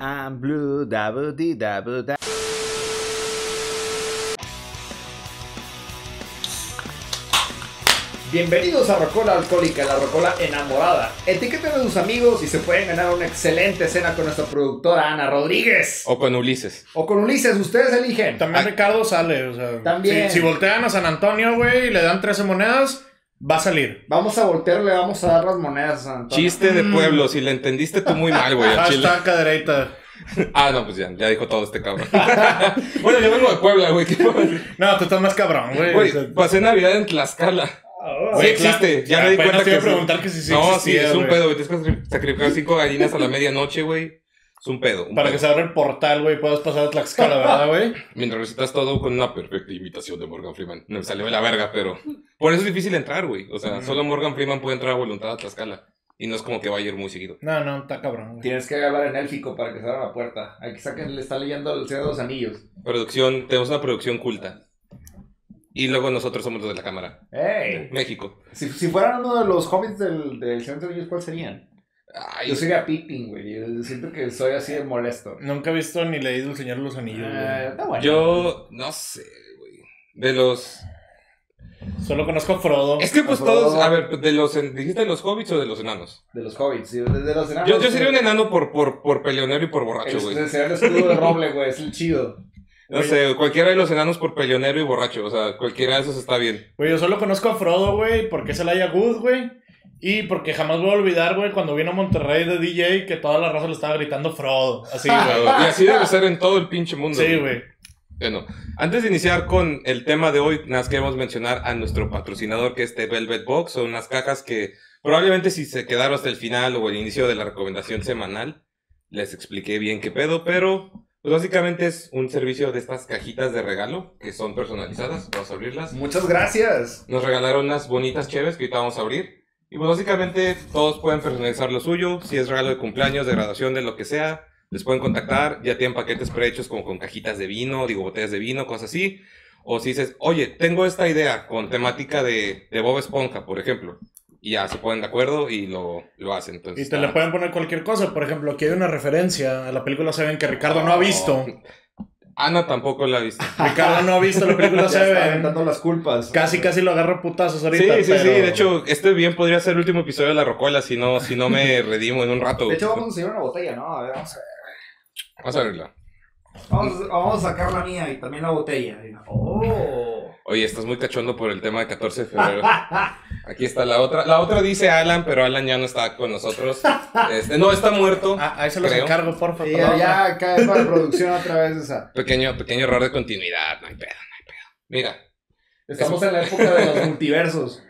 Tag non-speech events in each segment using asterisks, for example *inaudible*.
I'm blue, double D, double da. Bienvenidos a Rocola Alcohólica, la Rocola enamorada. Etiqueten a sus amigos y se pueden ganar una excelente cena con nuestra productora Ana Rodríguez. O con Ulises. O con Ulises, ustedes eligen. También Ah. Ricardo sale, o sea. También. Si, si voltean a San Antonio, güey, y le dan 13 monedas, va a salir. Vamos a voltear, le vamos a dar las monedas a San Antonio. Chiste de Mm. pueblo, si le entendiste tú muy mal, güey. al chile. Hashtag cadereita. *laughs* Ah, no, pues ya, ya dijo todo este cabrón. *laughs* bueno, yo vengo de Puebla, güey. ¿qué puedo decir? No, tú estás más cabrón, güey. Güey, O sea, pasé Navidad en Tlaxcala. Ah, Sí existe, ya me di apenas cuenta te iba que a preguntar que si sí No, sí, existía, es un güey. pedo, güey. Tienes que sacri- sacrificar cinco gallinas a la medianoche, güey. Es un pedo. un Para pedo. que se abra el portal, güey, puedas pasar a Tlaxcala, ¿verdad, güey? *laughs* Mientras recitas todo con una perfecta imitación de Morgan Freeman. Me salió de la verga, pero. Por eso es difícil entrar, güey. O sea, solo Morgan Freeman puede entrar a voluntad a Tlaxcala. Y no es como que vaya a ir muy seguido. No, no, está cabrón, güey. Tienes que hablar en élfico para que se abra la puerta. Hay que saquen, le está leyendo el Señor de los Anillos. Producción, tenemos una producción culta. Y luego nosotros somos los de la cámara. ¡Ey! México. Si, si fueran uno de los hobbits del, del Señor de los Anillos, ¿cuál serían? Ay, Yo sería Pippin, güey. Yo siento que soy así de molesto. Nunca he visto ni leído El Señor de los Anillos, güey. bueno. yo no sé, güey. De los. Solo conozco a Frodo. Es que pues todos. A ver, de los. ¿Dijiste de los hobbits o de los enanos? De los hobbits, sí, de, de los enanos. Yo, yo sería un enano por, por, por peleonero y por borracho, güey. el, sería el escudo de roble, güey. Es el chido. No sé, cualquiera de los enanos por peleonero y borracho. O sea, cualquiera de esos está bien. Güey, yo solo conozco a Frodo, güey, porque es el Aya Good, güey. Y porque jamás voy a olvidar, güey, cuando vino a Monterrey de DJ que toda la raza le estaba gritando Frodo. Así, Y güey. así debe ser en todo el pinche mundo. Sí, güey. Bueno, antes de iniciar con el tema de hoy, nada más queremos mencionar a nuestro patrocinador que es The Velvet Box. Son unas cajas que probablemente si se quedaron hasta el final o el inicio de la recomendación semanal, les expliqué bien qué pedo, pero pues básicamente es un servicio de estas cajitas de regalo que son personalizadas. Vamos a abrirlas. Muchas gracias. Nos regalaron unas bonitas cheves que ahorita vamos a abrir. Y pues básicamente todos pueden personalizar lo suyo. Si es regalo de cumpleaños, de graduación, de lo que sea, les pueden contactar. Ya tienen paquetes prehechos como con cajitas de vino, digo, botellas de vino, cosas así. O si dices, oye, tengo esta idea con temática de, de Bob Esponja, por ejemplo. Y ya se ponen de acuerdo y lo, lo hacen. Entonces, Y te le pueden poner cualquier cosa. Por ejemplo, aquí hay una referencia a la película Seven que Ricardo no ha visto. Ana tampoco la ha visto. *laughs* Ricardo no ha visto la película *laughs* Seven. aventando las culpas. Casi, casi lo agarro putazos Sí, ahorita. sí, sí. pero- De hecho, este bien podría ser el último episodio de La Rocola si no, si no me *laughs* redimo en un rato. De hecho, vamos a enseñar una botella, ¿no? A ver, vamos a ver. Vamos a verla. Vamos, a- vamos a sacar la mía y también la botella. ¡Oh! Oye, estás muy cachondo por el tema de 14 de febrero. Aquí está la otra. La otra dice Alan, pero Alan ya no está con nosotros. Este, no, está muerto. Ah, ahí se los Creo. encargo, por favor. Ya, ya cae para producción otra vez esa. Pequeño, pequeño error de continuidad. No hay pedo, no hay pedo. Mira, Estamos en la *laughs* época de los multiversos.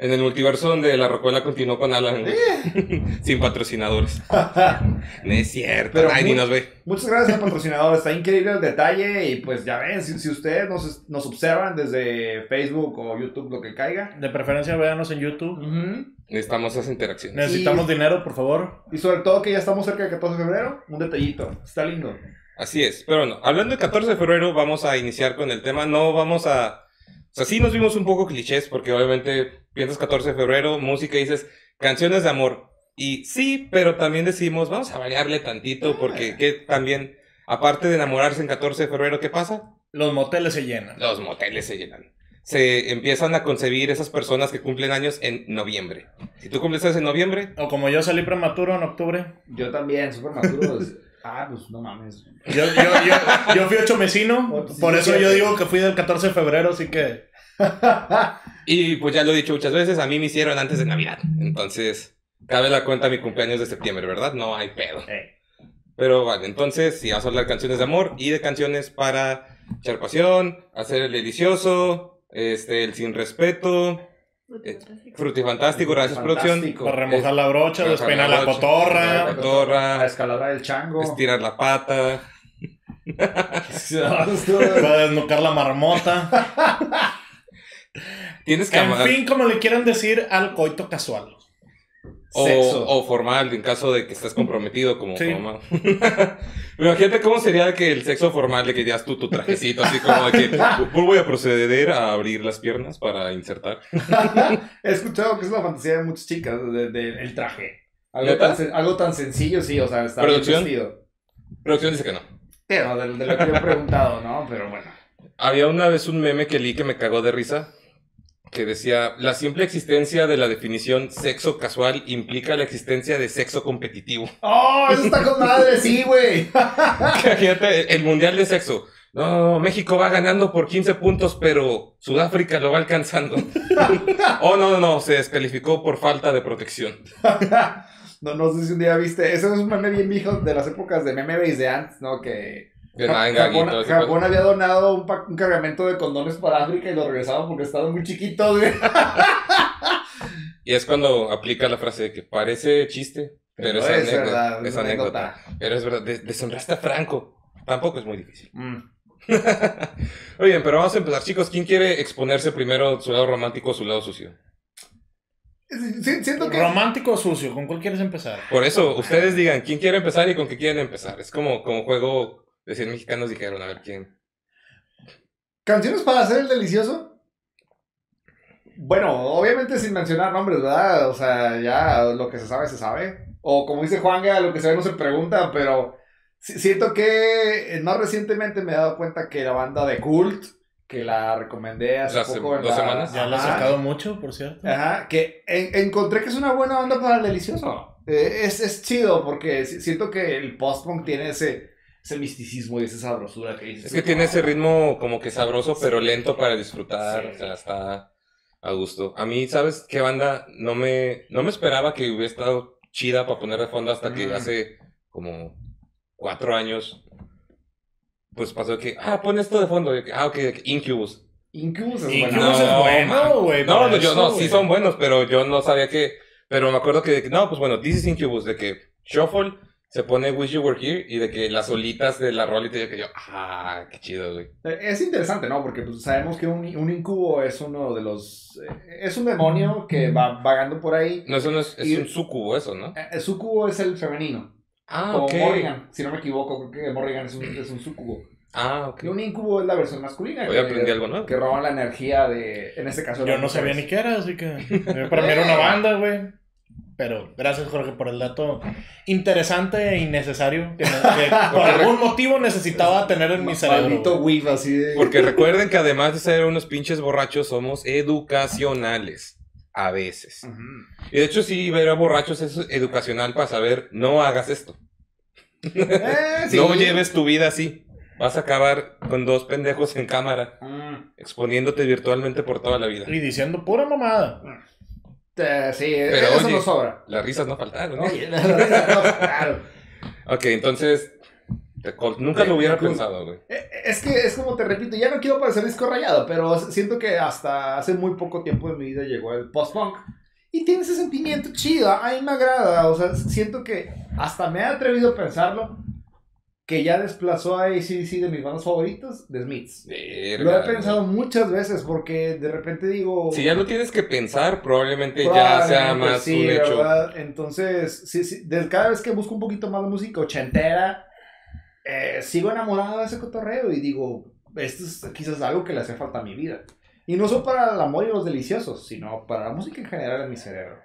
En el multiverso donde la Rocuela continuó con Alan. *laughs* Sin patrocinadores. *laughs* No es cierto. Pero Ay, ni nos ve. Muchas gracias al patrocinador, está increíble el detalle y pues ya ven, si, si ustedes nos, nos observan desde Facebook o YouTube, lo que caiga. De preferencia, véanos en YouTube. Ujú. Necesitamos esas interacciones. Necesitamos dinero, por favor. Y sobre todo que ya estamos cerca del 14 de febrero, un detallito, está lindo. Así es. Pero bueno, hablando del 14 de febrero, vamos a iniciar con el tema. No vamos a. O sea, sí nos vimos un poco clichés, porque obviamente piensas 14 de febrero, música y dices canciones de amor. Y sí, pero también decimos, vamos a variarle tantito, porque que también, aparte de enamorarse en 14 de febrero, ¿qué pasa? Los moteles se llenan. Los moteles se llenan. Se empiezan a concebir esas personas que cumplen años en noviembre. Si tú cumples años en noviembre, O como yo salí prematuro en octubre. Yo también, súper maturo. *laughs* ah, pues no mames. Yo, yo, yo, yo fui ocho mesino. *laughs* Por eso yo 17. digo que fui del 14 de febrero, así que. Y pues ya lo he dicho muchas veces, a mí me hicieron antes de Navidad. Entonces, cabe la cuenta mi cumpleaños de septiembre, ¿verdad? No hay pedo. Eh. Pero vale, entonces, si vas a hablar canciones de amor y de canciones para echar pasión, hacer el delicioso, este, el sin respeto, eh, frutifantástico, gracias producción, Fantástico. Para remojar la brocha, despeinar la cotorra. la cotorra, La escalada del chango. estirar la pata. *laughs* Para desnucar la marmota. Tienes que En amar. fin, como le quieran decir al coito casual. O, Sexo. o formal, en caso de que estés comprometido como Sí. mamá. *laughs* Imagínate cómo sería que el sexo formal le querías tú tu trajecito, así como de que "Pues voy a proceder a abrir las piernas para insertar. *laughs* He escuchado que es una fantasía de muchas chicas, de, de- el traje. Algo tan, algo tan sencillo, sí, o sea, está bien ¿Producción? vestido. Producción dice que no. Pero de, de lo que yo he preguntado, ¿no? Pero bueno. Había una vez un meme que leí que me cagó de risa. Que decía, la simple existencia de la definición sexo casual implica la existencia de sexo competitivo. *laughs* ¡Oh, eso está con madre! Sí, güey. *laughs* Imagínate, el mundial de sexo. No, México va ganando por 15 puntos, pero Sudáfrica lo va alcanzando. *laughs* oh, no, no, no, se descalificó por falta de protección. No, no sé si un día viste. Ese es un meme bien viejo de las épocas de meme base de antes, ¿no? Que Ja- Japón, había donado un, pa- un cargamento de condones para África y lo regresaban porque estaban muy chiquitos, güey. *laughs* Y es cuando aplica la frase de que parece chiste, pero, es, anécdota. verdad, es anécdota. Pero es verdad, des- deshonraste a Franco. Tampoco es muy difícil. Mm. *laughs* Oye, pero vamos a empezar, chicos. ¿Quién quiere exponerse primero su lado romántico o su lado sucio? Sí, siento que. Romántico o sucio, ¿con cuál quieres empezar? Por eso, ustedes digan quién quiere empezar y con qué quieren empezar. Es como, como juego de 100 mexicanos dijeron, a ver quién. ¿Canciones para hacer el delicioso? Bueno, obviamente sin mencionar nombres, ¿verdad? O sea, ya lo que se sabe, se sabe. O como dice Juanga, lo que se ve no se pregunta, pero si- siento que eh, más recientemente me he dado cuenta que la banda de Cult, que la recomendé hace poco en dos la- semanas. Ya lo he sacado mucho, por cierto. Ajá, que en- encontré que es una buena banda para el delicioso. Eh, es, es chido porque si- siento que el post-punk tiene ese, ese misticismo y esa sabrosura que dices. Es que tiene ese ritmo como que sabroso, pero lento para disfrutar. Sí. O sea, está a gusto. A mí, ¿sabes qué banda? No me, no me esperaba que hubiera estado chida para poner de fondo hasta que Mm. hace como cuatro años. Pues pasó que, ah, pon esto de fondo. Ah, ok, Incubus. Incubus es Incubus buena. es No, bueno, man. güey. No, no, yo eso, no, güey. sí son buenos, pero yo no sabía que. Pero me acuerdo que, no, pues bueno, This is Incubus, de que Shuffle se pone Wish You Were Here y de que las olitas de la rola y te digo que yo, ah, qué chido, güey. Eh, Es interesante, ¿no? Porque pues, sabemos que un, un incubo es uno de los... eh, es un demonio que va vagando por ahí. No, eso no es, es Y- un sucubo, eso, ¿no? Eh, El sucubo es el femenino. Ah, como ok. Morrigan, si no me equivoco, creo que Morrigan es un, es un sucubo. Ah, ok. Y un incubo es la versión masculina. Hoy que, aprendí algo nuevo. Que roban la energía de, en este caso... Yo no sabía ni qué era, así que. *laughs* Para mí era una banda, güey. Pero gracias, Jorge, por el dato interesante e innecesario que, *laughs* por algún motivo necesitaba tener en mi cerebro. Whiff así de... Porque recuerden que además de ser unos pinches borrachos, somos educacionales. A veces. Y de hecho, sí, ver a borrachos es educacional para saber, no hagas esto. Eh, *laughs* sí. No lleves tu vida así. Vas a acabar con dos pendejos en cámara, Mm, exponiéndote virtualmente por toda la vida. Y diciendo pura mamada. Eh, sí, Pero, eso oye, no sobra. Las risas no faltaron, ¿no? Oye, la verdad, no, claro. Ok, entonces. Nunca lo hubiera pensado, güey. Eh, Es que es como te repito, ya no quiero parecer disco rayado, pero siento que hasta hace muy poco tiempo de mi vida llegó el post-punk. Y tiene ese sentimiento chido, a mí me agrada, o sea, siento que hasta me he atrevido a pensarlo, que ya desplazó a ACDC de mis bandas favoritas, de Smiths. Verga, Lo he pensado muchas veces porque de repente digo... Si ya lo tienes que pensar, probablemente ya sea más sí, un hecho. ¿verdad? Entonces, sí, sí, de- cada vez que busco un poquito más de música ochentera, eh, sigo enamorado de ese cotorreo y digo, esto es quizás algo que le hace falta a mi vida. Y no solo para el amor y los deliciosos, sino para la música en general en mi cerebro.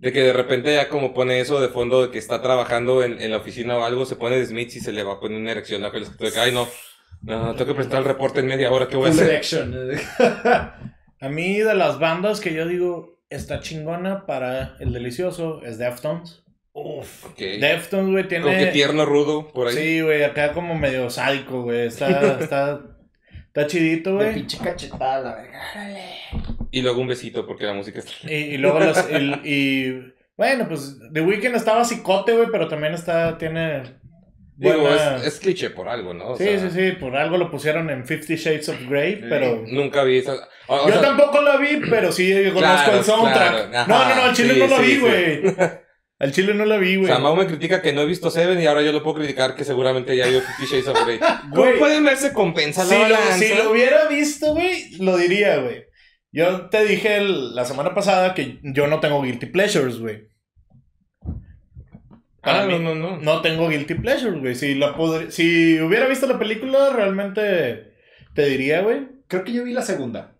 De que de repente ya como pone eso de fondo de que está trabajando en, en la oficina o algo, se pone de Smith y se le va a poner una erección a que de que, ay no, no, tengo que presentar el reporte en media hora, ¿qué voy a hacer? erection. *laughs* A mí, de las bandas que yo digo está chingona para el delicioso, es Deftones. Uf. Ok. Deftones, güey, tiene. Como que tierno, rudo, por ahí. Sí, güey, acá como medio sádico, güey. Está, *laughs* está, está chidito, De güey. pinche cachetada, la verga. Y luego un besito porque la música está... Y, y luego el- *laughs* y, bueno, pues The Weeknd estaba psicote, güey, pero también está. Tiene. Digo, buena- es, es cliché por algo, ¿no? O Sí, sea, sí, sí, por algo lo pusieron en Fifty Shades of Grey, Sí. pero. Nunca vi esa... o- o Yo sea, tampoco la vi, pero sí conozco Claro, el soundtrack. claro, ajá, no, no, no, al chile sí, no la sí, vi, güey. *laughs* Al chile no la vi, O güey. sea, Mau me critica que no he visto Seven y ahora yo lo puedo criticar que seguramente ya vio Fifty Shades of Grey. *laughs* ¿Cómo Güey. pueden verse compensa Si la lo, balanza? si lo hubiera visto, güey, lo diría, güey. Yo te dije el- la semana pasada que yo no tengo guilty pleasures, güey. Ah, Para no, mí- no, no. No tengo guilty pleasures, güey. Si, la si hubiera visto la película, realmente te diría, güey. Creo que yo vi la segunda.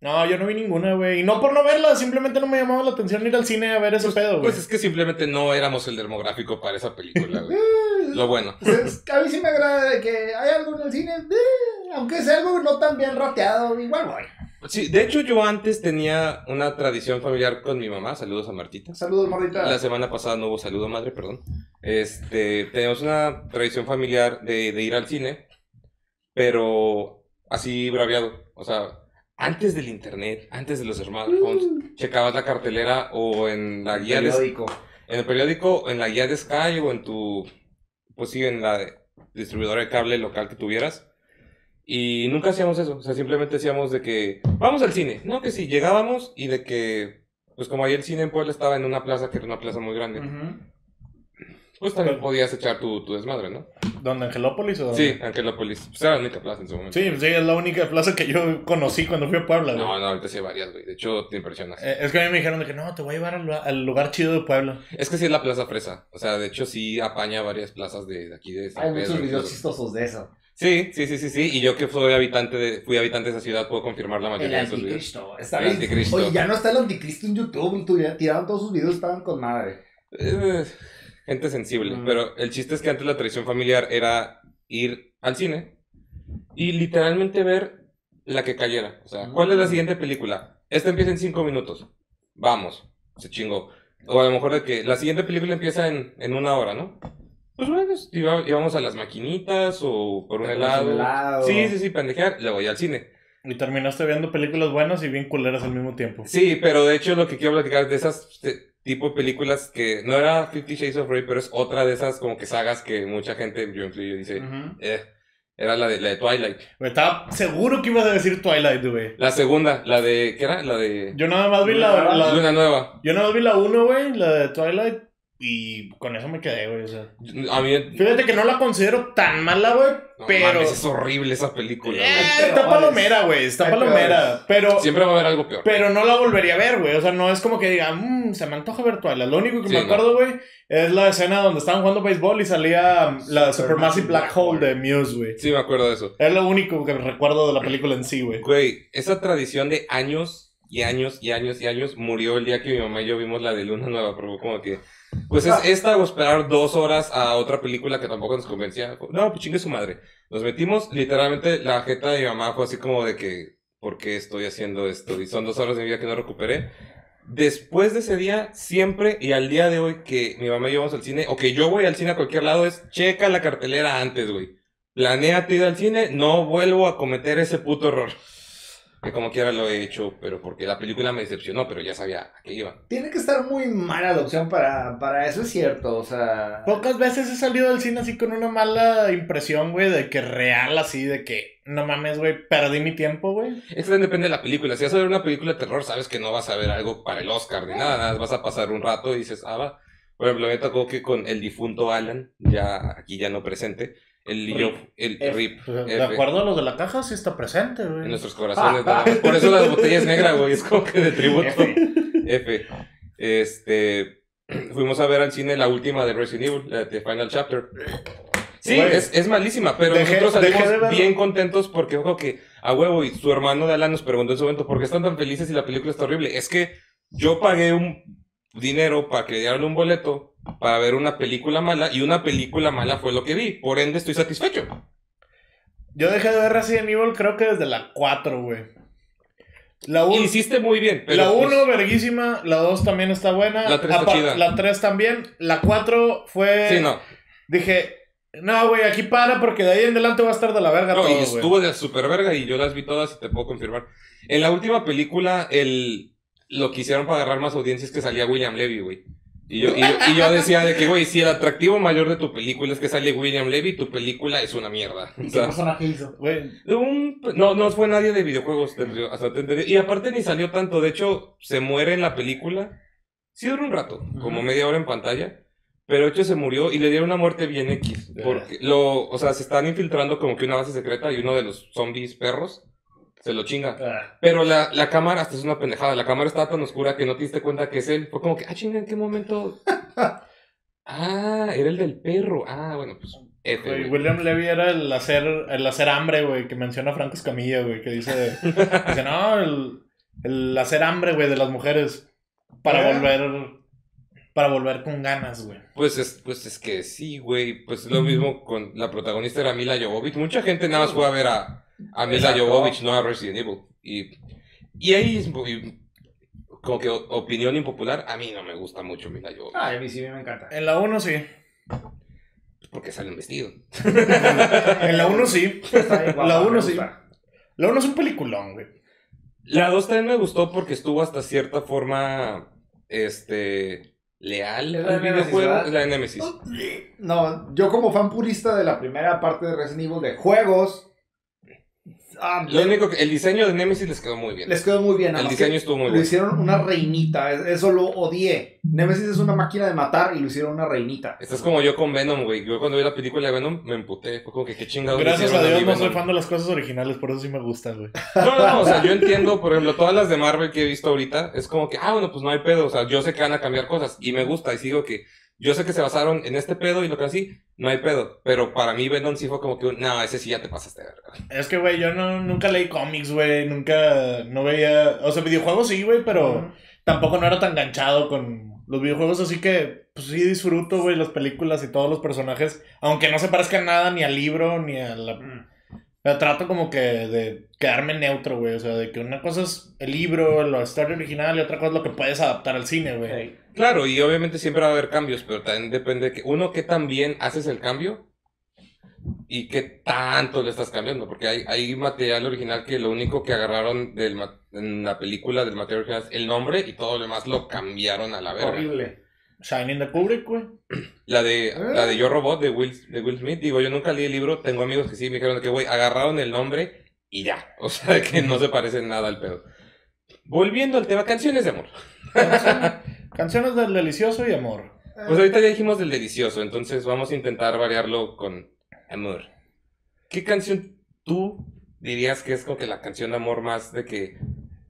No, yo no vi ninguna, güey. Y no por no verla, simplemente no me llamaba la atención ir al cine a ver ese pedo, güey. Pues es que simplemente no éramos el demográfico para esa película, güey. *laughs* Lo bueno. Pues, a mí sí me agrada de que hay algo en el cine, eh, aunque sea algo no tan bien rateado, igual voy. Sí, de hecho yo antes tenía una tradición familiar con mi mamá, saludos a Martita. Saludos, Marita. La semana pasada no hubo saludo madre, perdón. Este, tenemos una tradición familiar de, de ir al cine, pero así braviado. O sea, antes del internet, antes de los smartphones, checabas la cartelera o en la guía de, en el periódico, en la guía de Sky o en tu, pues sí, en la distribuidora de cable local que tuvieras. Y nunca hacíamos eso, o sea, simplemente decíamos de que vamos al cine, no que sí, llegábamos y de que, pues como ahí el cine en Puebla estaba en una plaza que era una plaza muy grande, Ujú. pues también podías echar tu, tu desmadre, ¿no? ¿Dónde? ¿Angelópolis o dónde? Sí, Angelópolis, pues era la única plaza en su momento. Sí, sí, es la única plaza que yo conocí cuando fui a Puebla, güey. No, no, ahorita sí hay varias, güey, de hecho te impresionas. Eh, es que a mí me dijeron de que no, te voy a llevar al, lu- al lugar chido de Puebla. Es que sí es la plaza fresa, o sea, de hecho sí apaña varias plazas de, de aquí de San Hay Pedro, muchos videos chistosos de eso. Sí, sí, sí, sí, sí. Y yo que soy habitante de, fui habitante de esa ciudad, puedo confirmar la El mayoría de esos videos. anticristo. Está El bien. anticristo. Oye, ya no está el anticristo en YouTube. Tú ya tiraron todos sus videos, estaban con madre. Eh, gente sensible. Mm. Pero el chiste es que antes la tradición familiar era ir al cine y literalmente ver la que cayera. O sea, ¿cuál es la siguiente película? Esta empieza en cinco minutos. Vamos, se chingó. O a lo mejor de que la siguiente película empieza en, en una hora, ¿no? Pues bueno, pues, íbamos a las maquinitas o por un helado. helado. Sí, sí, sí, pendejear. Luego ya al cine. Y terminaste viendo películas buenas y bien culeras al mismo tiempo. Sí, pero de hecho lo que quiero platicar es de esas tipo de películas que no era Fifty Shades of Grey, pero es otra de esas como que sagas que mucha gente, yo incluyo, dice, eh, era la de, la de Twilight. Estaba seguro que ibas a decir Twilight, güey. La segunda, la de, ¿qué era? La de Yo nada más vi la, la- Luna Nueva. Yo nada más vi la 1, güey, la de Twilight. Y con eso me quedé, güey. O sea. A mí, Fíjate que no la considero tan mala, güey. no pero. mames, es horrible esa película. güey. Eh, está palomera, güey. Está palomera. Pero. Siempre va a haber algo peor. Pero no la volvería a ver, güey. O sea, no es como que diga, mmm, se me antoja ver Twilight. Lo único que Sí, me acuerdo, güey, es la escena donde estaban jugando béisbol y salía um, la Supermassive Black Hole de Muse, güey. Sí, me acuerdo de eso. Es lo único que recuerdo de la película en sí, güey. Güey, esa tradición de años y años y años y años murió el día que mi mamá y yo vimos la de Luna Nueva, pero como que, pues es esta o esperar dos horas a otra película que tampoco nos convencía. No, pues chingue su madre. Nos metimos, literalmente la jeta de mi mamá fue así como de que, ¿por qué estoy haciendo esto? Y son dos horas de mi vida que no recuperé. Después de ese día, siempre y al día de hoy que mi mamá y yo vamos al cine, o que yo voy al cine a cualquier lado, es checa la cartelera antes, güey. Planéate ir al cine, no vuelvo a cometer ese puto error. Que como quiera lo he hecho, pero porque la película me decepcionó, pero ya sabía a qué iba. Tiene que estar muy mala la opción para, para eso, es cierto. O sea. Pocas veces he salido del cine así con una mala impresión, güey, de que real así, de que no mames, güey, perdí mi tiempo, güey. Es que depende de la película. Si vas a ver una película de terror, sabes que no vas a ver algo para el Oscar ni nada. nada más vas a pasar un rato y dices, ah, va. Por ejemplo, me tocó que con el difunto Alan, ya aquí ya no presente, el, yo, el F. RIP, de F, acuerdo a los de la caja, sí está presente, güey. en nuestros corazones. más. Por eso las botellas negras, güey, es como que de tributo. F. F. Este. Fuimos a ver al cine la última de Resident Evil, la de Final Chapter. Sí, es, es malísima, pero Dejé- nosotros salimos bien contentos porque ojo que a huevo y su hermano de Alan nos preguntó en su momento por qué están tan felices si la película está horrible. Es que yo pagué un dinero para que le dieran un boleto para ver una película mala y una película mala fue lo que vi. Por ende estoy satisfecho. Yo dejé de ver Resident Evil creo que desde la 4, güey. La 1 Hiciste muy bien, pero la pues, 1, verguísima. La 2 también está buena. La tres está Apa- chida. La 3 también. La 4 fue. sí, no. Dije, no, güey, aquí para porque de ahí en adelante va a estar de la verga No, todo, y estuvo de super verga y yo las vi todas y te puedo confirmar. En la última película, el, lo que hicieron para agarrar más audiencia es que salía William Levy, güey. Y yo, y, yo- y yo decía de que, güey, si el atractivo mayor de tu película es que sale William Levy, tu película es una mierda. O ¿Y qué personaje hizo? Un- no, no fue nadie de videojuegos, te- hasta te entendí. Y aparte ni salió tanto, de hecho, se muere en la película. Sí duró un rato, como media hora en pantalla. Pero de hecho se murió y le dieron una muerte bien X. Porque lo, o sea, se están infiltrando como que una base secreta y uno de los zombies perros se lo chinga. Ah, Pero la, la cámara, hasta es una pendejada, la cámara estaba tan oscura que no te diste cuenta que es él. Fue como que, ah, chinga, ¿en qué momento? *laughs* ah, era el del perro. Ah, bueno, pues, F, güey. William Levy era el hacer, el hacer hambre, güey, que menciona Franco Escamilla, güey, que dice, *laughs* dice, no, el, el hacer hambre, güey, de las mujeres para Eh. volver para volver con ganas, güey. Pues es, pues es que sí, güey. Pues lo mismo con la protagonista era Mila Jovovich. Mucha gente nada más fue a ver a, a Mila. Jovovich, no a Resident Evil. Y, y ahí es como que opinión impopular, a mí no me gusta mucho Mila Jovovich. Ay, a mí sí me encanta. En la 1 sí. Porque sale un vestido. *laughs* En la 1 sí. Guapa, La me uno sí. gusta. La 1 es un peliculón, güey. La 2 también me gustó porque estuvo hasta cierta forma, este, leal al videojuego. la de Nemesis. No, yo como fan purista de la primera parte de Resident Evil de juegos, ah, Lo único que, el diseño de Nemesis les quedó muy bien. les quedó muy bien. El diseño estuvo muy Lo bueno. hicieron una reinita, es- eso lo odié. Nemesis es una máquina de matar y lo hicieron una reinita. Estás como yo con Venom, güey. Yo cuando vi la película de Venom me emputé. Fue como que qué chingados. Gracias a Dios no soy fan de las cosas originales, por eso sí me gustan, güey. No, no, no, o sea, yo entiendo, por ejemplo, todas las de Marvel que he visto ahorita, es como que, ah, bueno, pues no hay pedo, o sea, yo sé que van a cambiar cosas, y me gusta, y sigo que, yo sé que se basaron en este pedo y lo que así, no hay pedo, pero para mí Venom sí fue como que, un, no, ese sí ya te pasaste verga. Es que, güey, yo no, nunca leí cómics, güey. Nunca, no veía... O sea, videojuegos sí, güey, pero tampoco no era tan ganchado con los videojuegos. Así que, pues sí disfruto, güey, las películas y todos los personajes. Aunque no se parezcan nada ni al libro, ni a la... Pero trato como que de quedarme neutro, güey. O sea, de que una cosa es el libro, la historia original, y otra cosa es lo que puedes adaptar al cine, güey. Ey. Claro, y obviamente siempre va a haber cambios, pero también depende de que, uno, qué tan bien haces el cambio, y qué tanto le estás cambiando, porque hay, hay material original que lo único que agarraron del, ma- en la película del material original es el nombre, y todo lo demás lo cambiaron a la verga. Horrible. Shining de Kubrick, güey. La de, ¿Eh? la de Yo Robot de Will, de Will Smith, digo, yo nunca leí el libro, tengo amigos que sí me dijeron que, güey, agarraron el nombre y ya. O sea, que no se parece nada al pedo. Volviendo al tema, canciones de amor. Canciones del delicioso y amor. Pues ahorita ya dijimos del delicioso, entonces vamos a intentar variarlo con amor. ¿Qué canción tú dirías que es como que la canción de amor más de que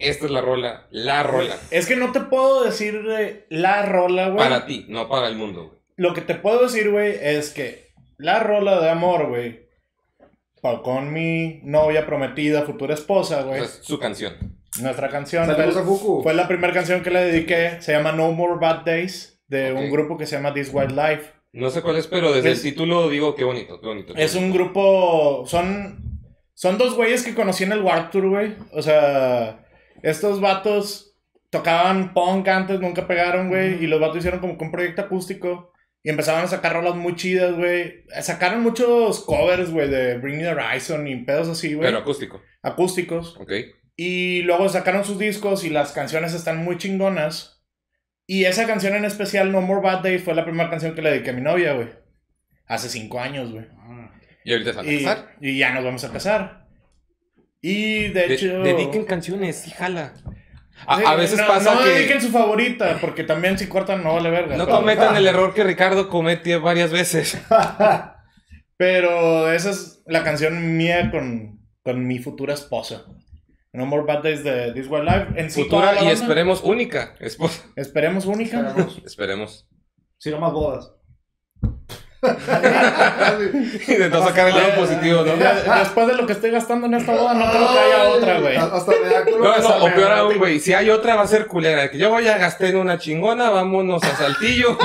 esta es la rola, la rola? Es que no te puedo decir eh, la rola, güey. Para ti, no para el mundo, güey. Lo que te puedo decir, güey, es que la rola de amor, güey, con mi novia prometida, futura esposa, güey, es su canción. nuestra canción Saludos a fue, Fuku. fue la primera canción que le dediqué, se llama No More Bad Days, de un grupo que se llama This Wild Life. No sé cuál es, pero desde Es- el título digo qué bonito, qué bonito. qué Es un grupo, son, son dos güeyes que conocí en el Warped Tour, güey. O sea, estos vatos tocaban punk antes, nunca pegaron, güey. Y los vatos hicieron como que un proyecto acústico. Y empezaban a sacar rolas muy chidas, güey. Sacaron muchos covers, güey, de Bring Me the Horizon y pedos así, güey. Pero acústico, Acústicos. ok. Y luego sacaron sus discos y las canciones están muy chingonas. Y esa canción en especial, No More Bad Days, fue la primera canción que le dediqué a mi novia, güey. Hace cinco años, güey. Y ahorita se van a Y, casar. y ya nos vamos a casar. Y de De- hecho. dediquen canciones, sí, jala. A, Sí, a veces no, pasa no que dediquen su favorita, porque también si cortan no vale verga. no pero, cometan el error que Ricardo cometió varias veces. *laughs* pero esa es la canción mía con, con mi futura esposa. No More Bad Days de This Wild Life. En sí, toda Futura y banda, esperemos única. esposa. Esperemos única. Esperemos. Esperemos. Si no más bodas. Y de no sacar el lado positivo, ¿no? Después de lo que estoy gastando en esta boda, no creo que haya otra, güey. Hasta me da culo No, no, o peor aún, güey. Si hay otra, va a ser culera. Que yo ya gasté en una chingona, vámonos a Saltillo.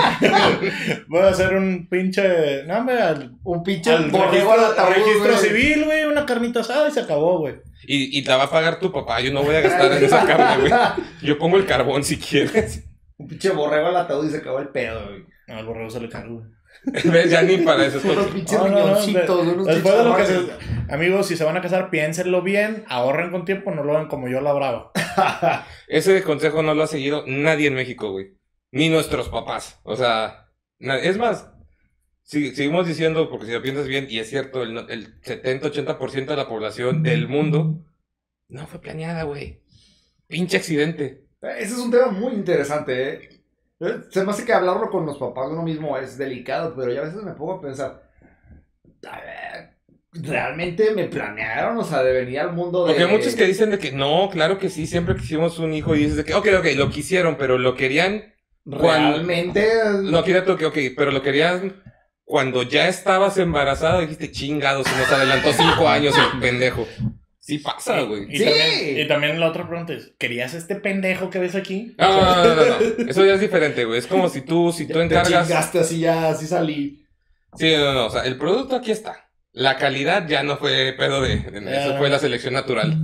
*laughs* Voy a hacer un pinche. No, hombre, al, Un pinche al borrego al registro, al ataúd, registro güey. civil, güey. Una carnita asada y se acabó, güey. Y, y la va a pagar tu papá. Yo no voy a gastar en esa carne, güey. Yo pongo el carbón si quieres. Un pinche borrego al ataúd y se acabó el pedo, güey. No, al borrego se le cargo, güey. *laughs* ¿Ves? Ya ni para eso. Unos estoy- pinches No, no, no, riñoncitos, de- unos Después de lo que chicharrones. se... Amigos, si se van a casar, piénsenlo bien, ahorren con tiempo, no lo hagan como yo la brava. *laughs* Ese consejo no lo ha seguido nadie en México, güey. Ni nuestros papás. O sea, es más, si- seguimos diciendo, porque si lo piensas bien, y es cierto, el, el 70-80% de la población del mundo no fue planeada, güey. Pinche accidente. Ese es un tema muy interesante, ¿eh? Eh, Se me hace que hablarlo con los papás uno mismo es delicado, pero ya a veces me pongo a pensar, a ver, ¿realmente me planearon? O sea, de venir al mundo de... Porque hay muchos que dicen de que no, claro que sí, siempre quisimos un hijo y dices de que, ok, ok, lo quisieron, pero lo querían, Realmente... no quiero que, ok, pero lo querían cuando ya estabas embarazada, dijiste chingado, se nos adelantó cinco años el pendejo. Sí pasa, güey. Y, Sí. también, y también la otra pregunta es, ¿querías este pendejo que ves aquí? No, no, no, no, no. Eso ya es diferente, güey. Es como si tú, si tú Te encargas. chingaste así ya, así salí. Sí, no, no. O sea, el producto aquí está. La calidad ya no fue pedo de. de- eso fue la selección natural.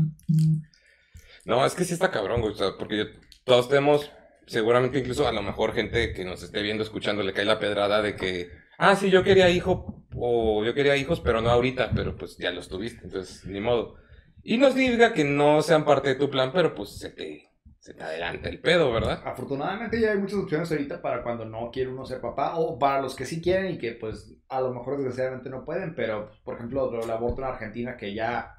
No, es que sí está cabrón, güey. O sea, porque yo- todos tenemos, seguramente incluso a lo mejor gente que nos esté viendo, escuchando, le cae la pedrada de que, ah, sí, yo quería hijo, o yo quería hijos, pero no ahorita, pero pues ya los tuviste, entonces ni modo. Y no significa que no sean parte de tu plan, pero pues se te, se te adelanta el pedo, ¿verdad? Afortunadamente ya hay muchas opciones ahorita para cuando no quiere uno ser papá o para los que sí quieren y que pues a lo mejor desgraciadamente no pueden, pero pues, por ejemplo el aborto en Argentina que ya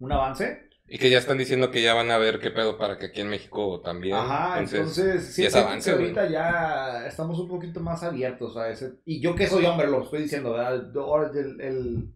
un avance. Y que ya están diciendo que ya van a ver qué pedo para que aquí en México también. Ajá, entonces, sí, sí es avance, ahorita ya estamos un poquito más abiertos a ese. Y yo que soy hombre lo estoy diciendo, ¿verdad? Ahora el, el,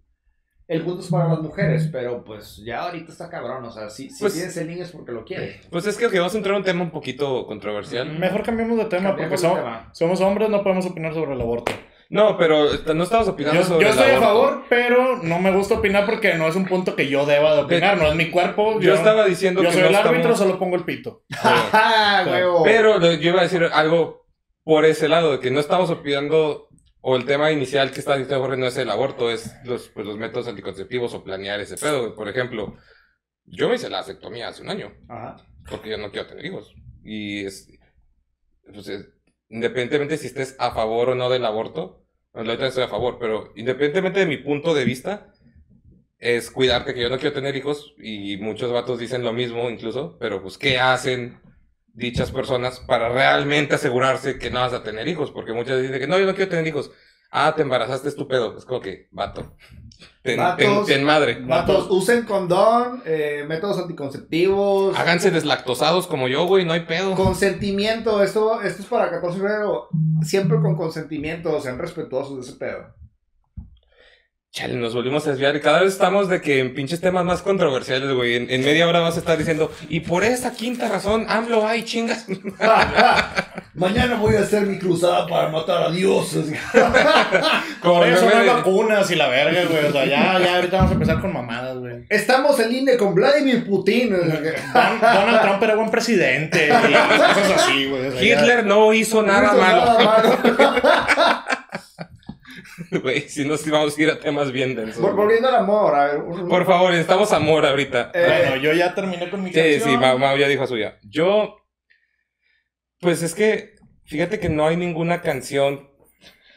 el punto es para las mujeres, pero pues ya ahorita está cabrón, o sea, si, si Pues- tienes el niño es porque lo quieres. Pues es que vamos a entrar a un tema un poquito controversial. Mejor cambiemos de tema porque de somos, tema. somos hombres, no podemos opinar sobre el aborto. No, pero eh, no estabas opinando Yo, sobre yo el estoy a favor, pero no me gusta opinar porque no es un punto que yo deba de opinar, no es mi cuerpo. Yo estaba diciendo yo que soy no el árbitro, estamos- solo pongo el pito. *laughs* ¡Ja, huevo! Pero yo iba a decir algo por ese lado, de que no estamos opinando, o el tema inicial que está diciendo Jorge no es el aborto, es los, pues, los métodos anticonceptivos o planear ese pedo. Por ejemplo, yo me hice la vasectomía hace un año, Ajá. porque yo no quiero tener hijos. Y es, pues, es- independientemente si estés a favor o no del aborto, bueno, ahorita estoy a favor, pero independientemente de mi punto de vista, es cuidarte que yo no quiero tener hijos y muchos vatos dicen lo mismo incluso, pero pues ¿qué hacen dichas personas para realmente asegurarse que no vas a tener hijos? Porque muchas dicen que no, yo no quiero tener hijos. Ah, te embarazaste, es tu pedo. Es como que, vato. Ten, ten- Vatos. ten madre. Vatos, usen condón, eh, métodos anticonceptivos. Háganse deslactosados como yo, güey, no hay pedo. Consentimiento, esto, esto es para 14 de febrero. Siempre con consentimiento, sean respetuosos de ese pedo. Chale, nos volvimos a desviar y cada vez estamos de que en pinches temas más controversiales, güey. En, en media hora vas a estar diciendo, y por esa quinta razón, AMLO hay chingas. *laughs* Mañana voy a hacer mi cruzada para matar a dioses. *laughs* Como eso no hay vacunas y la verga, güey. O sea, ya, ya ahorita vamos a empezar con mamadas, güey. Estamos en línea con Vladimir Putin. Don- Donald Trump era buen presidente y cosas así, güey. O sea, ya- Hitler no hizo nada No hizo malo. nada malo. *laughs* *laughs* Güey, si no, sí vamos a ir a temas bien densos. Vol-. Volviendo al amor, a ver. un- Por favor, necesitamos amor ahorita. Eh, Bueno, yo ya terminé con mi Sí, canción. sí, Mau, Mau ya dijo suya. Yo, pues es que, fíjate que no hay ninguna canción,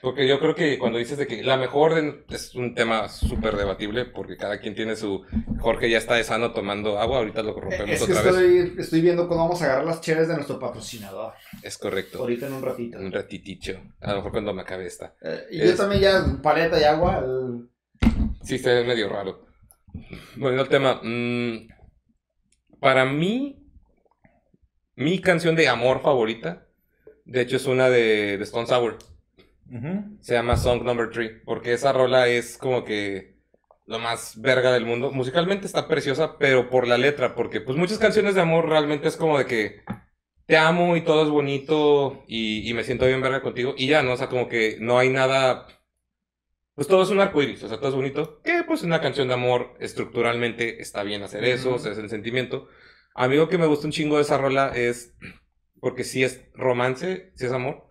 porque yo creo que cuando dices de que la mejor es un tema súper debatible, porque cada quien tiene su... Jorge ya está de sano tomando agua, ahorita lo rompemos es que otra vez. estoy, estoy viendo cómo vamos a agarrar las cheves de nuestro patrocinador. Es correcto. Ahorita en un ratito. Un ratiticho. A lo mejor cuando me acabe esta. Eh, y Es- yo también ya, paleta y agua. eh, Sí, se ve medio raro. Bueno, el tema. mm, para mí, mi canción de amor favorita, de hecho, es una de, de Stone Sour. Se llama Song Number 3. Porque esa rola es como que lo más verga del mundo. Musicalmente está preciosa, pero por la letra. Porque, pues, muchas canciones de amor realmente es como de que te amo y todo es bonito y, y me siento bien verga contigo. Y ya, ¿no? O sea, como que no hay nada. Pues todo es un arco iris, o sea, todo es bonito. Que, pues, una canción de amor estructuralmente está bien hacer eso, o sea, es el sentimiento. A mí lo que me gusta un chingo de esa rola es. Porque sí es romance, sí es amor.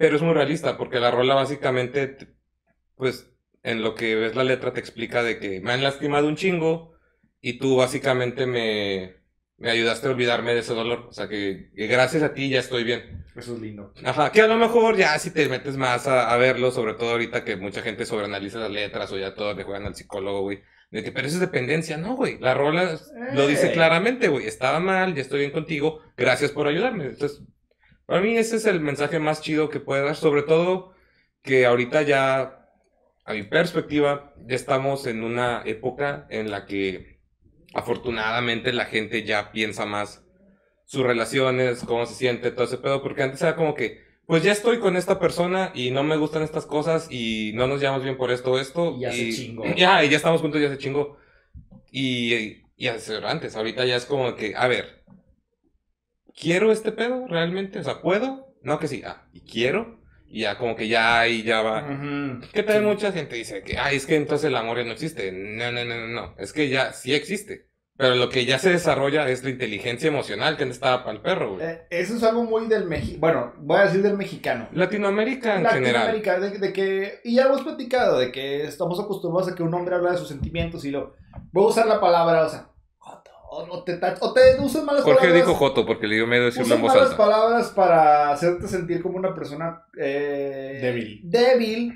Pero es muy realista, porque la rola básicamente, te- pues, en lo que ves la letra te explica de que me han lastimado un chingo y tú básicamente me, me ayudaste a olvidarme de ese dolor. O sea, que, que gracias a ti ya estoy bien. Eso es lindo. Ajá, que a lo mejor ya si te metes más a, a verlo, sobre todo ahorita que mucha gente sobreanaliza las letras o ya todos le juegan al psicólogo, güey. De que, pero eso es dependencia, no, güey. La rola lo dice Ey. claramente, güey. Estaba mal, ya estoy bien contigo, gracias por ayudarme. Entonces, para mí ese es el mensaje más chido que puede dar, sobre todo que ahorita ya, a mi perspectiva, ya estamos en una época en la que afortunadamente la gente ya piensa más sus relaciones, cómo se siente, todo ese pedo, porque antes era como que, pues ya estoy con esta persona y no me gustan estas cosas y no nos llevamos bien por esto o esto. Y ya se chingó. Ya, y ya estamos juntos, ya se chingó. Y, y hace antes, ahorita ya es como que, a ver, ¿quiero este pedo realmente? O sea, ¿puedo? No que sí, ah, ¿y quiero? Y ya como que ya ahí ya va. Ujú. Que también mucha gente dice que, ay, es que entonces el amor ya no existe. No, no, no, no, no. Es que ya sí existe. Pero lo que ya se desarrolla es la inteligencia emocional que no estaba para el perro, güey. Eh, eso es algo muy del México. Bueno, voy a decir del mexicano. Latinoamérica en general. Latinoamérica, de, de que, y ya hemos platicado, de que estamos acostumbrados a que un hombre habla de sus sentimientos y lo. Voy a usar la palabra, o sea, o, o te, o te usan malas Jorge palabras. dijo Joto porque le dio miedo decirlo en voz malas palabras para hacerte sentir como una persona eh, Débil. débil,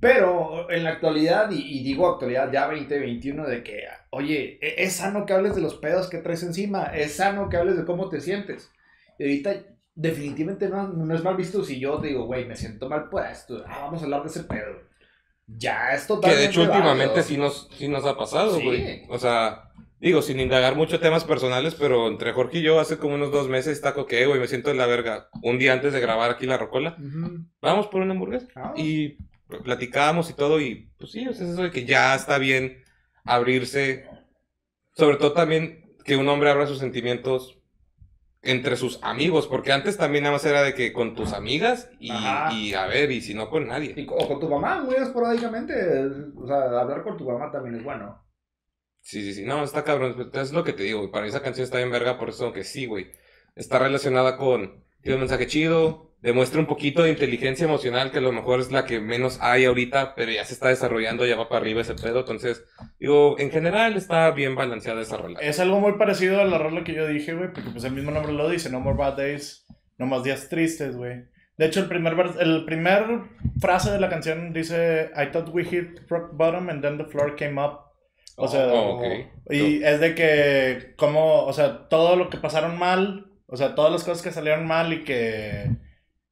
pero en la actualidad, y, y digo actualidad ya 2021, de que, oye, e- es sano que hables de los pedos que traes encima, es sano que hables de cómo te sientes. Y ahorita definitivamente no, no es mal visto si yo digo, güey, me siento mal por esto, ah, vamos a hablar de ese pedo. Ya es Que totalmente de hecho últimamente válido. sí nos, sí nos ha pasado, Sí. güey. O sea, digo, sin indagar mucho temas personales, pero entre Jorge y yo hace como unos dos meses taco que, güey, me siento de la verga. Un día antes de grabar aquí la rocola, Ujú. vamos por una hamburguesa. Ah. Y platicábamos y todo, y pues sí, o sea, es eso de que ya está bien abrirse. Sobre todo también que un hombre abra sus sentimientos entre sus amigos, porque antes también nada más era de que con tus amigas y, a ver, y si no con nadie. Y o con tu mamá, muy esporádicamente. O sea, hablar con tu mamá también es bueno. Sí, sí, sí. No, está cabrón. Es lo que te digo, güey. Para mí esa canción está bien verga, por eso que sí, güey. Está relacionada con. Tiene un mensaje chido. Demuestra un poquito de inteligencia emocional, que a lo mejor es la que menos hay ahorita, pero ya se está desarrollando, ya va para arriba ese pedo. Entonces, digo, en general está bien balanceada esa relación. Es algo muy parecido a la rola que yo dije, güey, porque pues el mismo nombre lo dice, No More Bad Days, No Más Días Tristes, güey. De hecho, el primer, el primer frase de la canción dice, I thought we hit rock bottom and then the floor came up. O sea, Oh, y es de que, como, o sea, todo lo que pasaron mal, o sea, todas las cosas que salieron mal y que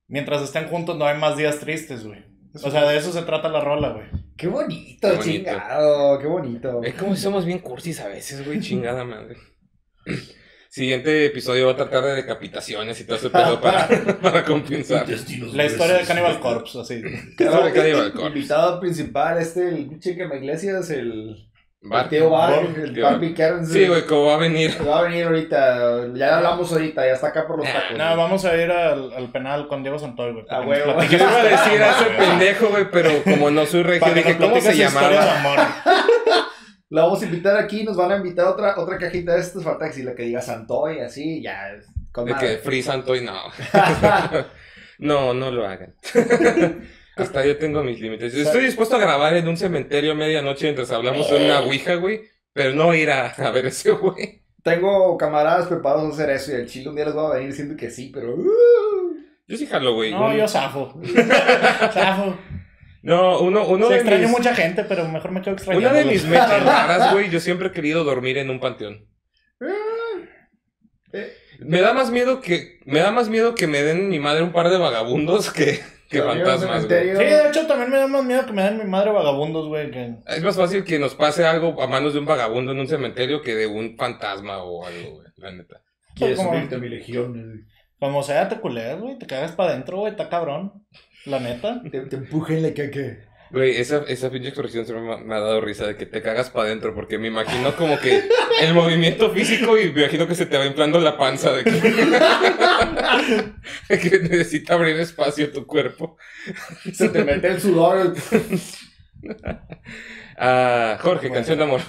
mientras estén juntos no hay más días tristes, güey. O sea, de eso se trata la rola, güey. Qué bonito, Qué bonito. chingado, qué bonito. Es como si somos bien cursis a veces, güey, chingada madre. *laughs* Siguiente episodio va a tratar de decapitaciones y todo ese pedo para, *laughs* para compensar. La historia de Cannibal Corpse, así. Claro, de Cannibal Corpse. Invitado principal, este, el pinche que Iglesias, el, Bar- el tío Bar, el tío Barbie. Sí, güey, como va a venir. Va a venir ahorita, ya hablamos ahorita, ya está acá por los tacos. No, vamos a ir al, al penal con Diego Santoy, güey. A para que nos huevo. platique Yo iba a decir de a ese güey. pendejo, güey, pero como no soy regio, Para que dije, ¿cómo se llamaba? *laughs* La vamos a invitar aquí, nos van a invitar otra, otra cajita de estos, falta que si la que diga Santoy, así, ya. es Con De madre. que Free Santo y no. *laughs* No, no lo hagan. *laughs* Hasta yo tengo mis límites. Estoy dispuesto a grabar en un cementerio a medianoche mientras hablamos en una ouija, güey. Pero no ir a, a ver ese güey. Tengo camaradas preparados a hacer eso y el chile un día les voy a venir diciendo que sí, pero... uh, Yo sí jalo, güey. No, yo zafo. *laughs* zafo. No, uno, uno Se de extraño mis... mucha gente, pero mejor me quedo extrañando. Una de mis *laughs* metas raras, güey, yo siempre he querido dormir en un panteón. eh, Me da más miedo que me da más miedo que me den mi madre un par de vagabundos que, que fantasmas, güey. Sí, de hecho, también me da más miedo que me den mi madre vagabundos, güey. Que... Es más fácil que nos pase algo a manos de un vagabundo en un cementerio que de un fantasma o algo, güey, la neta. ¿Quieres Como- subirte a mi legión? Como sea, te culeas, güey. Te cagas para adentro, güey. Está cabrón. La neta. Te, te empujen la caca. Güey, esa, esa pinche expresión siempre me, ha- me ha dado risa de que te cagas para adentro, porque me imagino como que el movimiento físico y me imagino que se te va inflando la panza de que, *laughs* de que necesita abrir espacio tu cuerpo. Se te mete el sudor. *laughs* Ah, Jorge, canción de amor.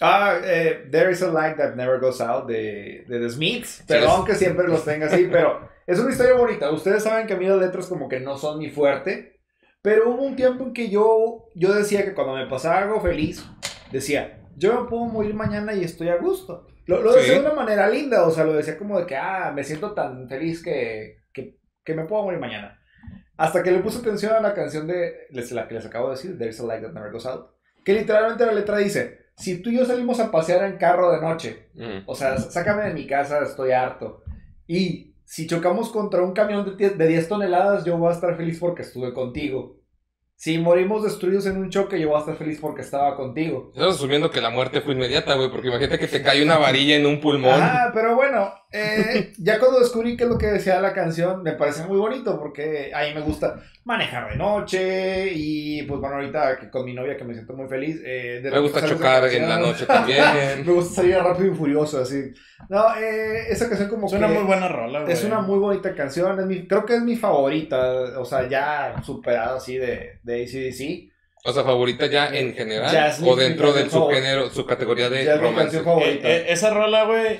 Ah, eh, There is a light that never goes out de, de The Smiths. Perdón que siempre los tenga así, pero es una historia bonita. Ustedes saben que a mí las letras como que no son mi fuerte. Pero hubo un tiempo en que yo, yo decía que cuando me pasaba algo feliz, decía, yo me puedo morir mañana y estoy a gusto. Lo, lo decía de una manera linda, o sea, lo decía como de que, ah, me siento tan feliz que, que, que me puedo morir mañana. Hasta que le puse atención a la canción de, les- la que les acabo de decir, There is a light that never goes out. Que literalmente la letra dice, si tú y yo salimos a pasear en carro de noche, Mm. o sea, sácame de mi casa, estoy harto. Y si chocamos contra un camión de tie- de 10 toneladas, yo voy a estar feliz porque estuve contigo. Si morimos destruidos en un choque, yo voy a estar feliz porque estaba contigo. Estás asumiendo que la muerte fue inmediata, güey, porque imagínate que te cae una varilla en un pulmón. Ah, pero bueno, eh, ya cuando descubrí qué es lo que decía la canción, me parece muy bonito porque a mí me gusta manejar de noche y pues bueno, ahorita que con mi novia que me siento muy feliz. eh, de Me gusta chocar en la noche *laughs* también. me gusta salir rápido y furioso, así. No, eh, esa canción como Es que... una muy buena rola, güey. Es una muy bonita canción, es mi- creo que es mi favorita, o sea, ya superada así de, de ACDC. O sea, favorita ya en general Ya es mi- o dentro del canción subgénero, su categoría de Ya es mi favorita. Eh, eh, esa rola, güey,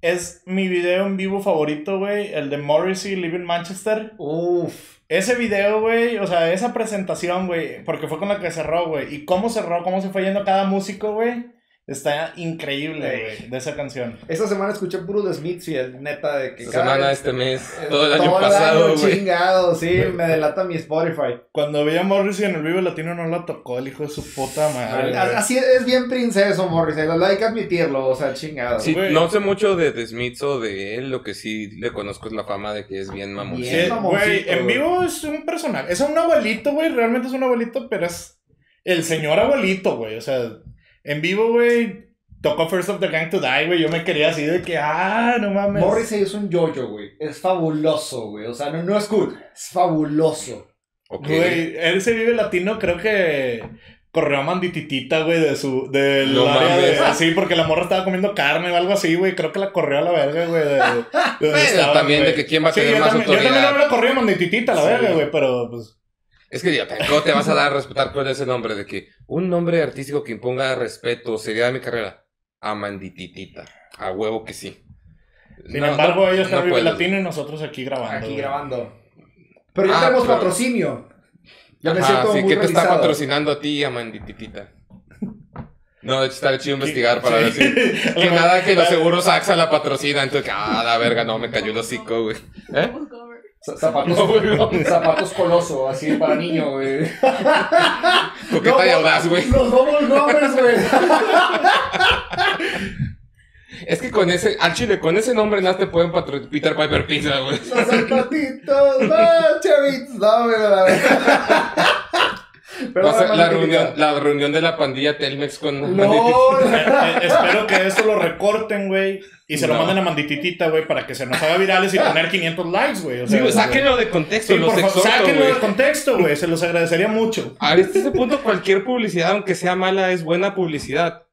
es mi video en vivo favorito, güey. El de Morrissey, Live in Manchester. Uf. Ese video, güey, o sea, esa presentación, güey, porque fue con la que cerró, güey. Y cómo cerró, cómo se fue yendo cada músico, güey. Está increíble, güey, de esa canción. Esta semana escuché puro de Smithfield, neta, de que Esta cada semana, vez- este mes, todo el año pasado, año chingado, sí, me delata mi Spotify. Cuando veía a Morrissey en el Vivo Latino no la tocó el hijo de su puta madre. Así es, es bien princeso, Morris, hay que admitirlo, o sea, chingado. Sí, Güey. no sé mucho de The Smiths o de él, lo que sí le conozco es la fama de que es bien mamón. Bien. Sí, mamoncito, güey, en vivo es un personaje. Es un abuelito, güey. Realmente es un abuelito, pero es el señor abuelito, güey. O sea, en vivo, güey, tocó First of the Gang to Die, güey. Yo me quería así de que, ah, no mames. Morrissey es un yoyo, güey. Es fabuloso, güey. O sea, no, no es cool. Es fabuloso. Ok. Güey, ese vive latino, creo que corrió a mandititita, güey, de su. Del No área de. Así, porque la morra estaba comiendo carne o algo así, güey. Creo que la corrió a la verga, güey. De, de *laughs* estaban, también güey. de que quién va a Sí, tener yo más también, yo también autoridad. habría corrido a mandititita a la Sí. verga, güey, pero pues. Es que ya, ¿cómo te vas a dar a respetar con ese nombre? De que un nombre artístico que imponga respeto, seriedad de mi carrera. Amandititita. A huevo que sí. Sin No, embargo, no, ellos están no en. Latino y nosotros aquí grabando. Aquí güey. grabando. Pero ya Ah, tenemos pero- patrocinio. Ya me Ajá, siento sí, muy ¿qué te está patrocinando a ti, Amandititita? No, de hecho estaría chido investigar para Sí. decir *laughs* que nada que los seguros AXA la patrocina. Entonces, ah, la verga, no, me cayó el hocico, güey. ¿Eh? Zapatos, No, güey, no. *laughs* zapatos coloso, así para niño, güey. *laughs* Coqueta y audaz, güey. Los Bubble Gummers, güey. *laughs* Es que con ese, al chile, con ese nombre nada te pueden patrocinar Peter Piper Pizza, güey. Los zapatitos, no, chavitos. No, güey, la verdad. Pero la reunión, la reunión de la pandilla Telmex con No, Eh, espero que esto lo recorten, güey. Y se lo No. manden a Mandititita, güey, para que se nos haga virales y tener 500 likes, güey. O Sí, sea, güey, sáquenlo de contexto, Sí, los por favor, exhorto, sáquenlo de contexto, güey. Se los agradecería mucho. A este punto, cualquier publicidad, aunque sea mala, es buena publicidad.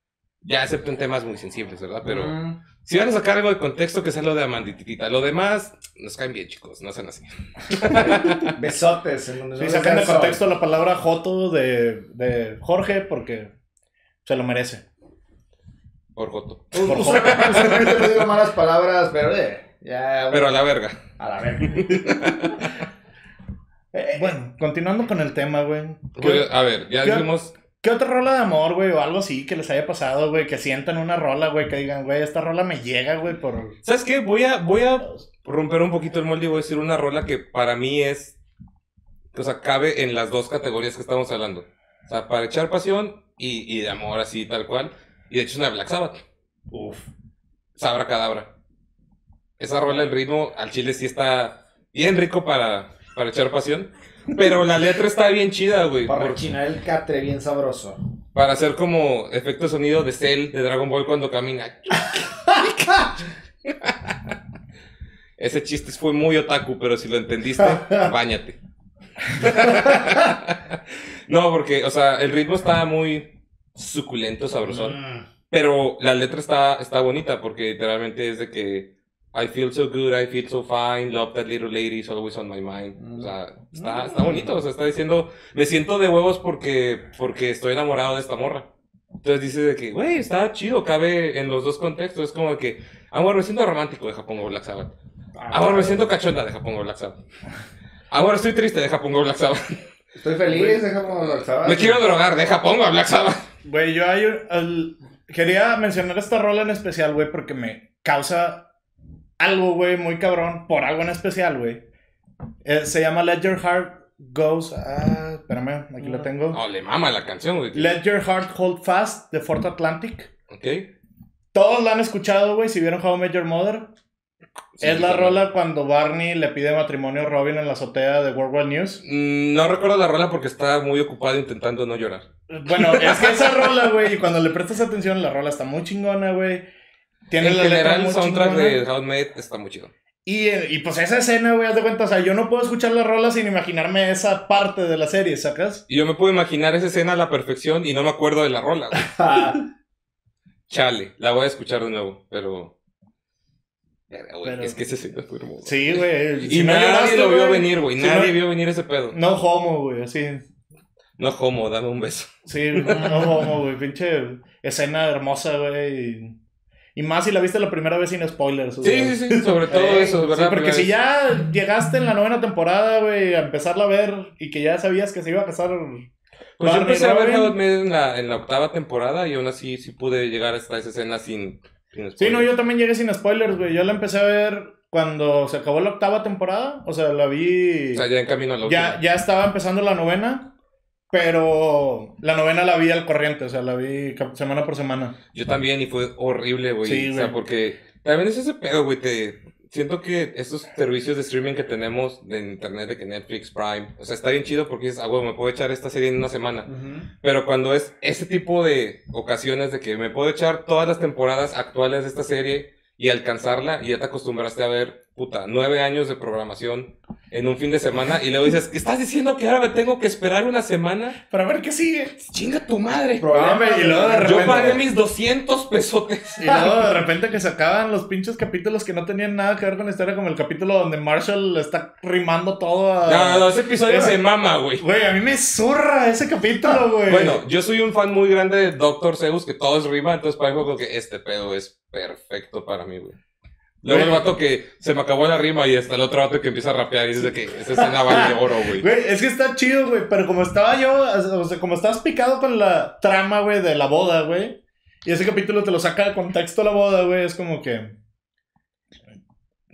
Ya, excepto en temas muy sensibles, ¿verdad? Pero Mm. si van a sacar algo de contexto, que sea lo de Amandititita. Lo demás, nos caen bien, chicos, no sean así. *laughs* Besotes. En donde Sí, sacan de contexto la palabra Joto de, de Jorge porque se lo merece. Por Joto. *laughs* Por Usualmente no digo malas palabras, pero eh, ya. Pero a la verga. A la verga. *laughs* Eh, Bueno, continuando con el tema, güey. Pues, a ver, ya ¿Qué? dijimos. ¿Qué otra rola de amor, güey? O algo así que les haya pasado, güey. Que sientan una rola, güey. Que digan, güey, esta rola me llega, güey, por... ¿Sabes qué? Voy a, voy a romper un poquito el molde y voy a decir una rola que para mí es. O sea, cabe en las dos categorías que estamos hablando. O sea, para echar pasión y, y de amor, así, tal cual. Y de hecho es una Black Sabbath. Uf. Sabra Cadabra. Esa rola, el ritmo, al chile sí está bien rico para, para echar pasión. Pero la letra está bien chida, güey. Para por- rechinar el catre bien sabroso. Para hacer como efecto sonido de Cell de Dragon Ball cuando camina. *laughs* Ese chiste fue muy otaku, pero si lo entendiste, *laughs* bañate. *laughs* no, porque, o sea, el ritmo está muy suculento, sabrosón. Mm. Pero la letra está, está bonita porque literalmente es de que I feel so good, I feel so fine, love that little lady is always on my mind. O sea, está, está bonito, o sea, está diciendo, me siento de huevos porque, porque estoy enamorado de esta morra. Entonces dice de que, güey, está chido, cabe en los dos contextos. Es como de que, amor, me siento romántico, deja pongo Black Sabbath. Amor, me siento cachonda, deja pongo Black Sabbath. Amor, estoy triste, deja pongo Black Sabbath. Estoy feliz, déjame lo sabes. Me quiero drogar, deja pongo a Black Sabbath. Güey, yo hay al- quería mencionar esta rola en especial, güey, porque me causa algo, güey, muy cabrón, por algo en especial, güey. Eh, se llama Let Your Heart Goes... Ah, espérame, aquí lo tengo. No, le mama la canción, güey. Let Your Heart Hold Fast de Fort Atlantic. Ok. Todos la han escuchado, güey, si vieron How I Met Your Mother. Sí, es la rola cuando Barney le pide matrimonio a Robin en la azotea de World War News. Mm, No recuerdo la rola porque estaba muy ocupado intentando no llorar. Bueno, es que esa *laughs* rola, güey, y cuando le prestas atención, la rola está muy chingona, güey. Tiene en la general, el soundtrack chingona. de Met está muy chido. Y, y pues esa escena, güey, haz de cuenta, o sea, yo no puedo escuchar la rola sin imaginarme esa parte de la serie, ¿sacas? Y yo me puedo imaginar esa escena a la perfección y no me acuerdo de la rola. *laughs* Chale, la voy a escuchar de nuevo, pero... Pero- Es que ese escena fue hermoso. Sí, güey. Y no nadie lo vio venir, güey. si Nadie no- vio venir ese pedo. No homo, güey, así. No homo, dame un beso. Sí, no, no homo, güey. Pinche escena hermosa, güey. Y, más si la viste la primera vez sin spoilers. Sí, sí, sí, sobre todo Ey, eso, Sí, ¿verdad? porque Primera si vez. ya llegaste en la novena temporada, güey, a empezarla a ver y que ya sabías que se iba a casar. Pues yo Barney empecé a ver Robin. How I Met en la, en la octava temporada y aún así sí pude llegar hasta esa escena sin... Sí, no, yo también llegué sin spoilers, güey. Yo la empecé a ver cuando se acabó la octava temporada. O sea, la vi. O sea, ya en camino a la ya, ya estaba empezando la novena. Pero la novena la vi al corriente, o sea, la vi semana por semana. Yo también y fue horrible, güey. Sí, o sea, porque también es ese pedo, güey. Te... Siento que estos servicios de streaming que tenemos de internet, de que Netflix, Prime, o sea, está bien chido porque dices, ah, güey, me puedo echar esta serie en una semana. Pero cuando es ese tipo de ocasiones de que me puedo echar todas las temporadas actuales de esta serie y alcanzarla y ya te acostumbraste a ver, puta, nueve años de programación en un fin de semana y luego dices, ¿estás diciendo que ahora me tengo que esperar una semana? Para ver qué sigue. Chinga tu madre. Hombre, y luego de repente- Yo pagué mis 200 pesotes. Y luego de repente que se acaban los pinches capítulos que no tenían nada que ver con la historia, como el capítulo donde Marshall está rimando todo a. No, no, no, ese episodio Ese- se mama, güey. Güey, a mí me zurra ese capítulo, güey. Bueno, yo soy un fan muy grande de Doctor Zeus, que todo es rima, entonces para mí que este pedo es perfecto para mí, güey. Luego el vato que se me acabó la rima y hasta el otro vato que empieza a rapear y dice que esa escena vale oro, güey. Güey, es que está chido, güey, pero como estaba yo, o sea, como estabas picado con la trama, güey, de la boda, güey, y ese capítulo te lo saca de contexto la boda, güey, es como que...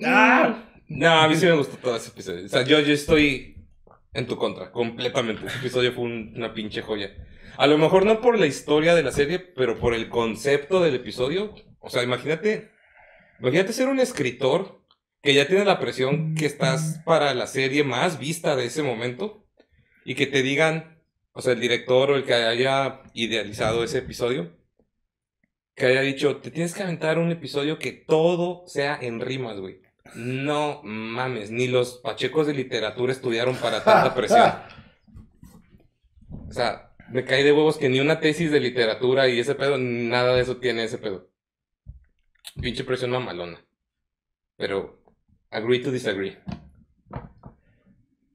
¡Ah! No, a mí sí me gustó todo ese episodio. O sea, yo, yo estoy en tu contra, completamente. Ese episodio fue un- una pinche joya. A lo mejor no por la historia de la serie, pero por el concepto del episodio. O sea, imagínate, imagínate ser un escritor que ya tiene la presión que estás para la serie más vista de ese momento y que te digan, o sea, el director o el que haya idealizado ese episodio, que haya dicho, te tienes que aventar un episodio que todo sea en rimas, güey. No mames, ni los pachecos de literatura estudiaron para tanta presión. O sea, me caí de huevos que ni una tesis de literatura y ese pedo, nada de eso tiene ese pedo. Pinche presión mamalona. Pero, agree to disagree.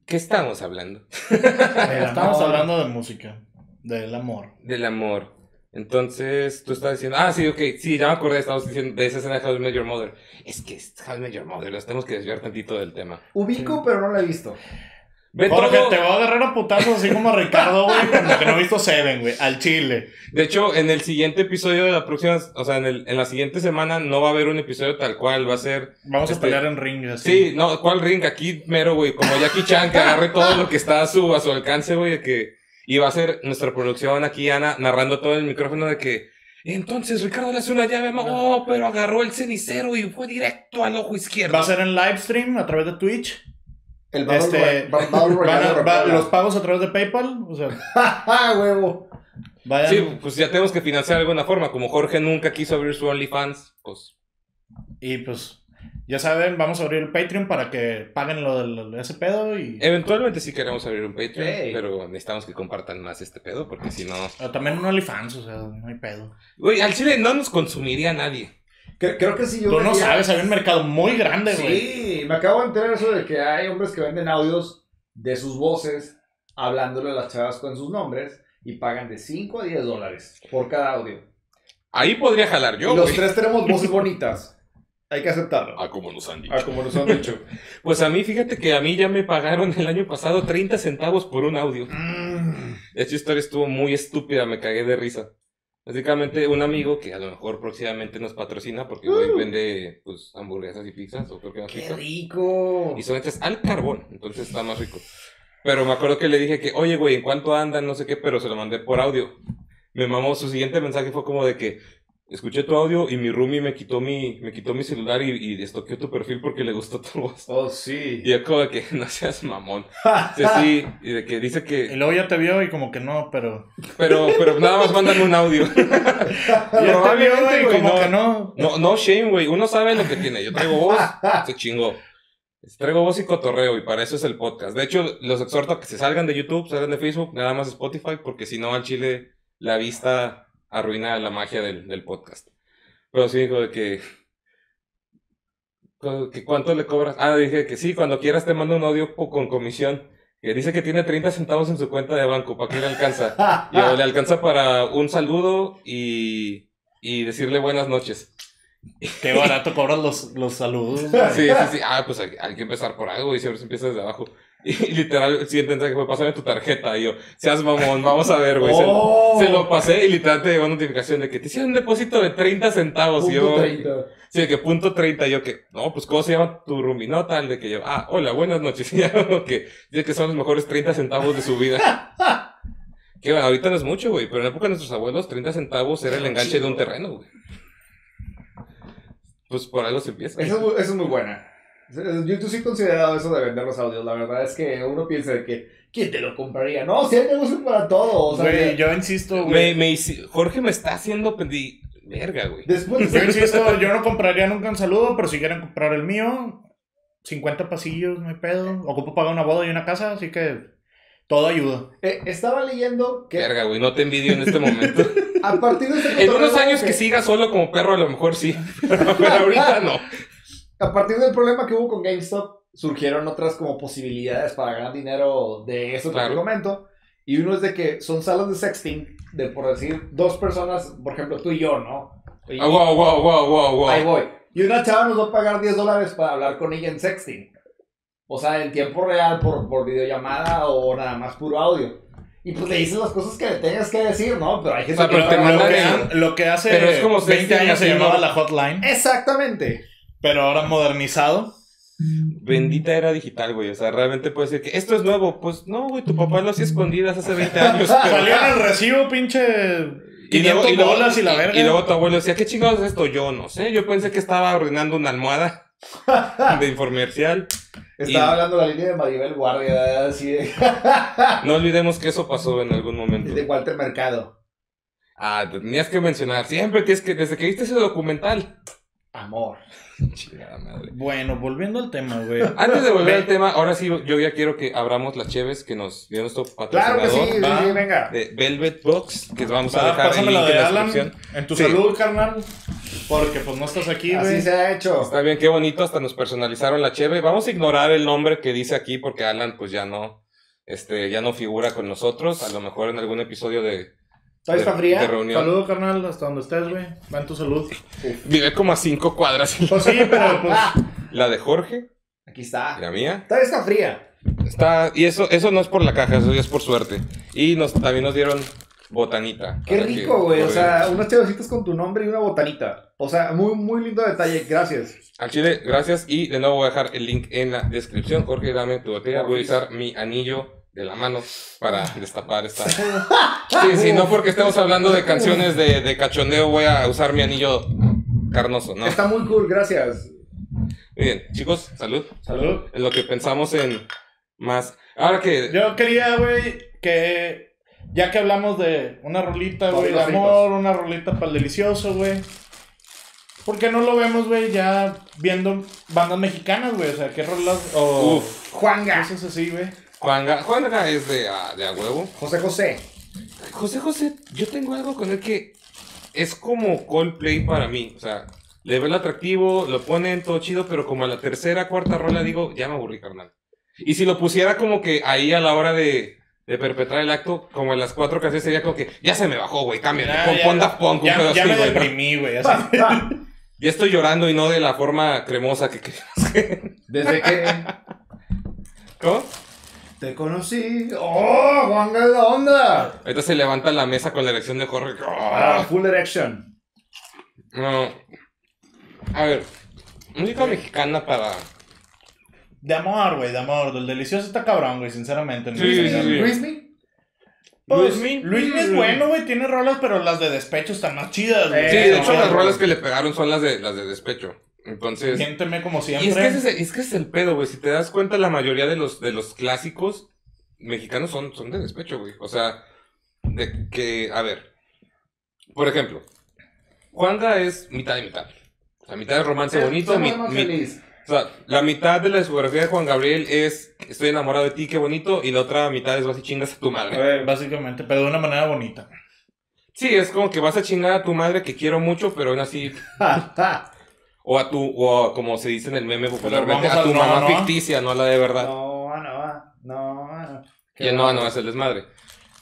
¿Qué estamos hablando? Estamos hablando de música, del amor. Del amor. Entonces, tú estás diciendo, ah, sí, ok, sí, ya me acordé, estábamos diciendo de esa escena de How I Met Your Mother. Es que es How I Met Your Mother, los tenemos que desviar tantito del tema. Ubico, pero no la he visto. Ve todo- te voy a agarrar a putazos así como a Ricardo, güey, como que no he visto Seven, güey, al chile. De hecho, en el siguiente episodio de la próxima, o sea, en, el- en la siguiente semana no va a haber un episodio tal cual, va a ser... Vamos a Este- pelear en ring, así. Sí, no, ¿cuál ring? Aquí mero, güey, como Jackie Chan, que agarre todo lo que está a su, a su alcance, güey, de que... Y va a ser nuestra producción aquí, Ana, narrando todo el micrófono de que... Entonces Ricardo le hace una llave, ma- oh, pero agarró el cenicero y fue directo al ojo izquierdo. Va a ser en live stream a través de Twitch. El Battle Este, *laughs* Van a- de los pagos a través de PayPal, o sea, ¡Ja, *laughs* huevo! vayan. Sí, pues ya tenemos que financiar de alguna forma. Como Jorge nunca quiso abrir su OnlyFans, pues... Y pues, ya saben, vamos a abrir el Patreon para que paguen lo del ese pedo y Eventualmente sí queremos abrir un Patreon, pero necesitamos que compartan más este pedo, porque si no... o también un OnlyFans, o sea, no hay pedo. Güey, al chile no nos consumiría nadie. Cre- Creo que sí. yo Tú no veía- sabes, hay un mercado muy grande, güey. Sí, me acabo de enterar eso de que hay hombres que venden audios de sus voces hablándole a las chavas con sus nombres y pagan de 5 a 10 dólares por cada audio. Ahí podría jalar yo, y los tres tenemos voces *laughs* bonitas. Hay que aceptarlo. Ah, como nos han dicho. Ah, como nos han dicho. *laughs* Pues a mí, fíjate que a mí ya me pagaron el año pasado 30 centavos por un audio. Mm. Esta historia estuvo muy estúpida, me cagué de risa. Básicamente, un amigo que a lo mejor próximamente nos patrocina, porque güey vende pues, hamburguesas y pizzas, o creo que más ¡Qué pizza. rico! Y son hechas al carbón, entonces está más rico. Pero me acuerdo que le dije que, oye, güey, ¿en cuánto andan? No sé qué, pero se lo mandé por audio. Me mamó, su siguiente mensaje fue como de que, escuché tu audio y mi roomie me quitó mi, me quitó mi celular y, y estoqueó tu perfil porque le gustó tu voz. Oh, sí. Y yo como de que *laughs* no seas mamón. *laughs* Sí, sí, y de que dice Y que... luego ya te vio y como que no, pero. Pero, pero nada más mandan un audio. Ya te vio Probablemente, y como no. que no. No, no shame, güey. Uno sabe lo que tiene. Yo traigo voz, se chingó. Traigo voz y cotorreo y para eso es el podcast. De hecho, los exhorto a que se salgan de YouTube, salgan de Facebook, nada más Spotify, porque si no al chile la vista arruina la magia del, del podcast. Pero sí dijo de que, que ¿cuánto le cobras? Ah, dije que sí, cuando quieras te mando un audio con comisión. Que dice que tiene 30 centavos en su cuenta de banco, ¿para qué le alcanza? *laughs* Y le alcanza para un saludo y, y decirle buenas noches. Qué barato cobras los, los saludos. Sí, sí, sí. Ah, pues hay, hay que empezar por algo y siempre se empieza desde abajo. *laughs* Y, literal, el siguiente mensaje fue, pásame tu tarjeta. Y yo, seas mamón, vamos a ver, güey. Se- Oh. Se, lo pasé y literal te llegó notificación de que te hicieron un depósito de 30 centavos. y yo, 30. sí, de que punto 30. Yo que, no, pues, ¿cómo se llama tu roomie? No, tal, de que yo, ah, hola, buenas noches. *laughs* Y ya, como que, dice que son los mejores 30 centavos de su vida. *laughs* que bueno, ahorita no es mucho, güey, pero en la época de nuestros abuelos, 30 centavos era el enganche de un terreno, güey. Pues por algo se empieza. Eso, eso es muy buena. YouTube sí he considerado eso de vender los audios. La verdad es que uno piensa de que, ¿quién te lo compraría? No, si hay negocio para todo. O sea, Güey, yo insisto, Me, güey. me hici- Jorge me está haciendo pendi... Verga, güey. después Yo insisto, yo no compraría nunca un saludo, pero si quieren comprar el mío, 50 pasillos, no hay pedo. Ocupo pagar una boda y una casa, así que todo ayuda. Eh, estaba leyendo que Verga, güey, no te envidio en este momento. *laughs* a partir de este En unos años que siga solo como perro, a lo mejor sí. Pero, *laughs* pero ahorita no. A partir del problema que hubo con GameStop, surgieron otras como posibilidades para ganar dinero de eso que Claro. te comento. Y uno es de que son salas de sexting, de por decir, dos personas, por ejemplo, tú y yo, ¿no? Y- Ah, wow, wow, wow, wow, Ahí wow. voy. Y una chava nos va a pagar 10 dólares para hablar con ella en sexting. O sea, en tiempo real, por, por videollamada o nada más puro audio. Y pues le dices las cosas que le tengas que decir, ¿no? Pero hay gente O sea, pero que te no- Lo que, lo que hace Pero es como 20 sexting años se llamaba la hotline, Exactamente. Pero ahora modernizado. Bendita era digital, güey. O sea, realmente puedes decir que esto es nuevo. Pues no, güey, tu papá lo hacía escondidas hace 20 años. *laughs* pero- Salió en el recibo, pinche. Y luego, 500 y, luego, bolas y la verga. y luego tu abuelo decía, ¿qué chingados es esto? Yo no sé. Yo pensé que estaba arruinando una almohada *laughs* de infomercial. Estaba Y- hablando la línea de Maribel Guardia, así de, *laughs* No olvidemos que eso pasó en algún momento. de Walter Mercado. Ah, tenías que mencionar. Siempre tienes que, desde que viste ese documental. Amor. *laughs* Chingada madre. Bueno, volviendo al tema, güey. *laughs* Antes de volver al tema, ahora sí, yo ya quiero que abramos las cheves que nos dio nuestro Claro que patrocinador sí, sí, va. sí, venga. de Velvet Box, que vamos a dejar la en de la Alan descripción. en tu Sí. salud, carnal. Porque pues no estás aquí, Así güey. se ha hecho. Está bien, qué bonito, hasta nos personalizaron la cheve. Vamos a ignorar el nombre que dice aquí porque Alan pues ya no, este, ya no figura con nosotros. A lo mejor en algún episodio de... ¿Todavía está fría? de reunión. Saludo, carnal, hasta donde estés, güey. Va en tu salud. Vive como a cinco cuadras. *laughs* Pues sí, pero pues. *laughs* La de Jorge, Aquí está. la mía. Todavía está fría. Está, y eso, eso no es por la caja, eso ya es por suerte. Y nos, también nos dieron botanita. Qué rico, güey. O sea, unas chevecitas con tu nombre y una botanita. O sea, muy, muy lindo detalle. Gracias. Al chile, gracias. Y de nuevo voy a dejar el link en la descripción. Jorge, dame tu botella. Voy a usar mi anillo de la mano para destapar esta. Sí, sí, no porque estemos hablando de canciones de, de cachondeo, voy a usar mi anillo carnoso, ¿no? Está muy cool, gracias. Muy bien, chicos, salud. Salud. En lo que pensamos en más. Ahora que. Yo quería, güey, que. Ya que hablamos de una rolita, güey, de amor, una rolita para el delicioso, güey. ¿Por qué no lo vemos, güey, ya viendo bandas mexicanas, güey? O sea, ¿qué rolas? O Uf, Juanga. cosas así, güey. Juanga, Juanga es de, a- de a huevo. José José. José José, yo tengo algo con él que es como Coldplay para mí. O sea, le veo el atractivo, lo ponen todo chido, pero como a la tercera, cuarta rola digo, ya me aburrí, carnal. Y si lo pusiera como que ahí a la hora de, de perpetrar el acto, como en las cuatro canciones, sería como que ya se me bajó, güey, cámbiale, Ya, pon, ya, pon Daft Punk, un Ya, pedo ya así, me güey, güey. Así. *laughs* Ya estoy llorando y no de la forma cremosa que queríamos. *laughs* Desde que ¿Cómo? Te conocí. ¡Oh! Juanga es la onda. Ahorita se levanta la mesa con la elección de Jorge. Ah, ¡Ah! full erection. No. A ver, música mexicana para. De amor, güey, de amor. Del delicioso está cabrón, güey, sinceramente. Sí, sí, sí. Luismi. Pues, Luismi. Luismi es bueno, güey. Tiene rolas, pero las de despecho están más chidas, güey. Sí, de hecho no, las rolas que le pegaron son las de las de despecho. Entonces, Miénteme como y siempre. es que, ese es, que ese es el pedo, güey. Si te das cuenta, la mayoría de los, de los clásicos mexicanos son, son de despecho, güey. O sea, de que, a ver, por ejemplo, Juanga es mitad y mitad. O sea, mitad de romance bonito, mi- mi- o sea, la mitad de la discografía de Juan Gabriel es Estoy enamorado de ti, qué bonito, y la otra mitad es vas y chingas a tu madre. Básicamente, pero de una manera bonita. Sí, es como que vas a chingar a tu madre que quiero mucho, pero aún así. *laughs* O a tu, o a, como se dice en el meme popularmente, a tu no, mamá no. ficticia, no a la de verdad. No, no, no, no. Y el no, no es el desmadre.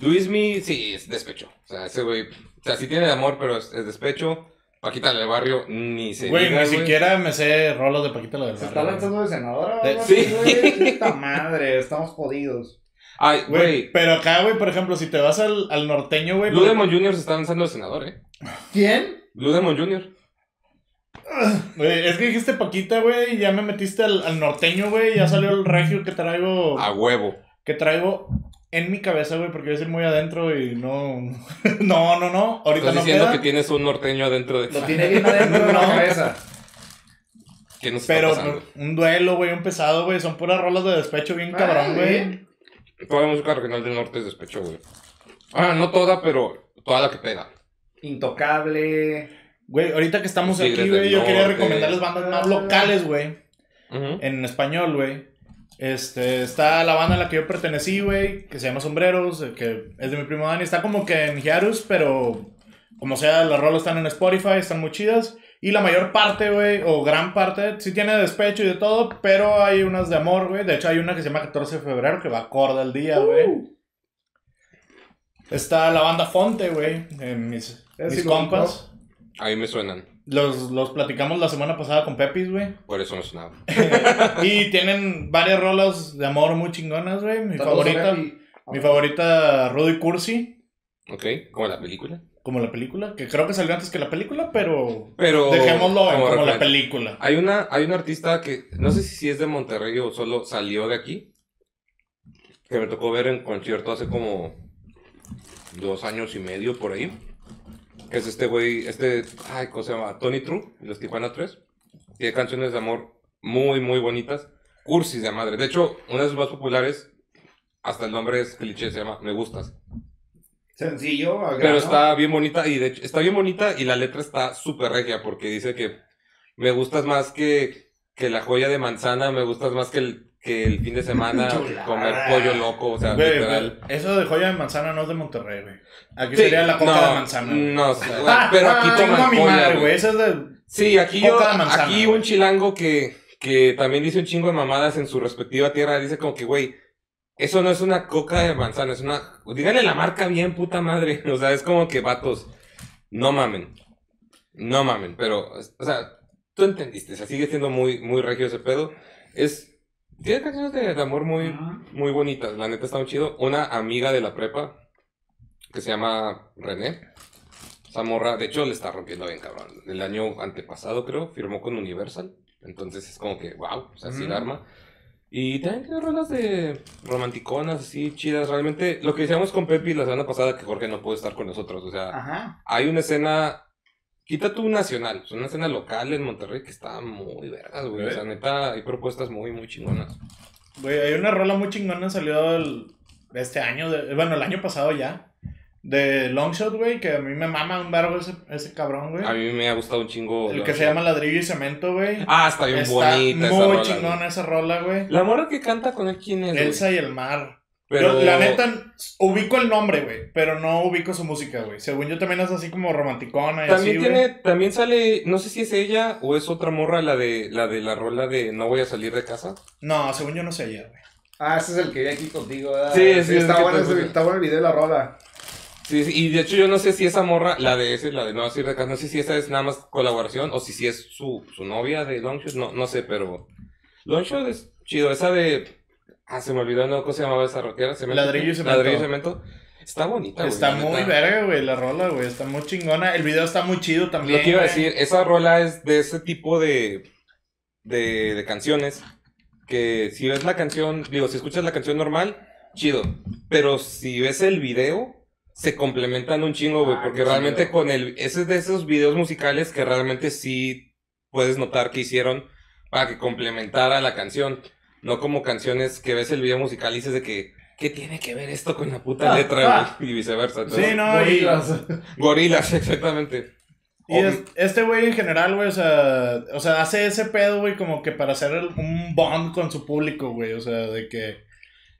Luismi, sí, es despecho. O sea, ese güey, o sea, sí tiene amor, pero es, es despecho. Paquita del barrio, ni se Güey, diga, ni siquiera me sé rolas de Paquita la del Se está Barrio, lanzando de senadora. De- sí. güey. Puta madre, estamos jodidos. Ay, Güey, güey, pero acá, güey, por ejemplo, si te vas al, al norteño, güey. Blue Demon Jr. se está lanzando de senador, eh. ¿Quién? Blue Demon Jr. Güey, es que dijiste Paquita, güey, y ya me metiste al, al norteño, güey, ya salió el regio que traigo. A huevo. Que traigo en mi cabeza, güey, porque voy a ir muy adentro y no. *laughs* no, no, no. Ahorita Estás no diciendo queda. que tienes un norteño adentro de Lo tiene bien adentro de la No. cabeza. ¿Qué nos está Pero pasando? un duelo, güey, un pesado, güey. Son puras rolas de despecho bien cabrón, güey. Toda la música regional del norte es despecho, güey. Ah, no toda, pero toda la que pega. Intocable. Güey, ahorita que estamos Los aquí, güey, yo quería Norte. recomendarles bandas más locales, güey. En español, güey. Este, está la banda a la que yo pertenecí, güey, que se llama Sombreros, eh, que es de mi primo Dani. Está como que en Hiarus, pero como sea, las rolas están en Spotify, están muy chidas. Y la mayor parte, güey, o gran parte, sí tiene despecho y de todo, pero hay unas de amor, güey. De hecho, hay una que se llama 14 de febrero, que va acorde al día, güey. Está la banda Fonte, güey, en mis, mis compas. A mí me suenan. Los, los platicamos la semana pasada con Pepis, güey. Por eso me sonaba. *laughs* Y tienen varias rolas de amor muy chingonas, güey. Mi favorita, mi favorita, Rudy Cursi, ¿Ok? Como la película. como la película, que creo que salió antes que la película, pero Pero. dejémoslo en como la película. Hay una, hay un artista que no sé si es de Monterrey o solo salió de aquí. Que me tocó ver en concierto hace como dos años y medio por ahí. Que es este güey, este, ay, ¿cómo se llama? Tony True, los Tijuana 3. Tiene canciones de amor muy, muy bonitas. Cursis de madre. De hecho, una de sus más populares, hasta el nombre es cliché, se llama Me Gustas. Sencillo, al Pero está bien bonita y de hecho está bien bonita y la letra está súper regia porque dice que me gustas más que, que la joya de manzana, me gustas más que el, que el fin de semana *laughs* comer pollo loco, o sea, Güey, literal. güey, eso de joya de manzana no es de Monterrey, güey. Aquí Sí, sería la coca no, de manzana. güey. No, sí, güey, pero aquí Chingo a toman madre, güey. Esa es de. Sí, aquí yo, Coca de manzana, aquí un chilango que, que también dice un chingo de mamadas en su respectiva tierra, dice como que, güey, eso no es una coca de manzana, es una, díganle la marca bien, puta madre, *laughs* o sea, es como que vatos, no mamen, no mamen, pero, o sea, tú entendiste, o sea, sigue siendo muy, muy regio ese pedo, es, tiene canciones de, de amor muy, muy bonitas, la neta está muy chido, una amiga de la prepa, que se llama René, esa morra, de hecho, le está rompiendo bien, cabrón. El año antepasado, creo, firmó con Universal. Entonces es como que, wow, o sea, sí la Ujú. arma. Y también tiene rolas de romanticonas, así, chidas. Realmente, lo que decíamos con Pepi la semana pasada, que Jorge no puede estar con nosotros. O sea, Ajá. hay una escena, quita tú nacional, es una escena local en Monterrey que está muy vergas, güey. O sea, neta, hay propuestas muy, muy chingonas. Güey, hay una rola muy chingona, salió el- este año, de- bueno, el año pasado ya. De Longshot, güey, que a mí me mama un vergo ese, ese cabrón, güey. A mí me ha gustado un chingo. El que se llama Ladrillo y Cemento, güey. Ah, está bien Está bonita esa muy rola, chingona güey. esa rola, güey. La morra que canta con él, ¿quién es? güey? Elsa y el mar. Pero... Yo, la neta, ubico el nombre, güey, pero no ubico su música, güey. Según yo también es así como romanticona y También así, tiene, güey. también sale, no sé si es ella o es otra morra la de la de la rola de no voy a salir de casa. No, según yo no sé ella, güey. Ah, ese es el que vi aquí contigo, ¿verdad? Sí, sí, es está, que bueno ese- está bueno el video de la rola. Sí, sí, y de hecho yo no sé si esa morra, la de ese, la de no salir de casa, no sé si esa es nada más colaboración o si sí es su, su novia de Longshot, no, no sé, pero Longshot es chido, esa de, ah, se me olvidó, no, ¿cómo se llamaba esa rockera? ¿Cemento? Ladrillo y cemento. Ladrillo y cemento. Está bonita, güey. Está muy verga, güey, la rola, güey. Está muy chingona. El video está muy chido también. Lo que iba a decir, esa rola es de ese tipo de, de, de canciones que si ves la canción, digo, si escuchas la canción normal, chido. Pero si ves el video, se complementan un chingo, güey, Ah, porque realmente chido. con el, ese es de esos videos musicales que realmente sí puedes notar que hicieron para que complementara la canción, no como canciones que ves el video musical y dices de que, ¿qué tiene que ver esto con la puta Ah, letra, ah. güey? Y viceversa. Entonces, Sí, no, y, Gorilas. *laughs* Gorilas, exactamente. y es- este güey en general, güey, o sea, o sea, hace ese pedo, güey, como que para hacer un bond con su público, güey, o sea, de que...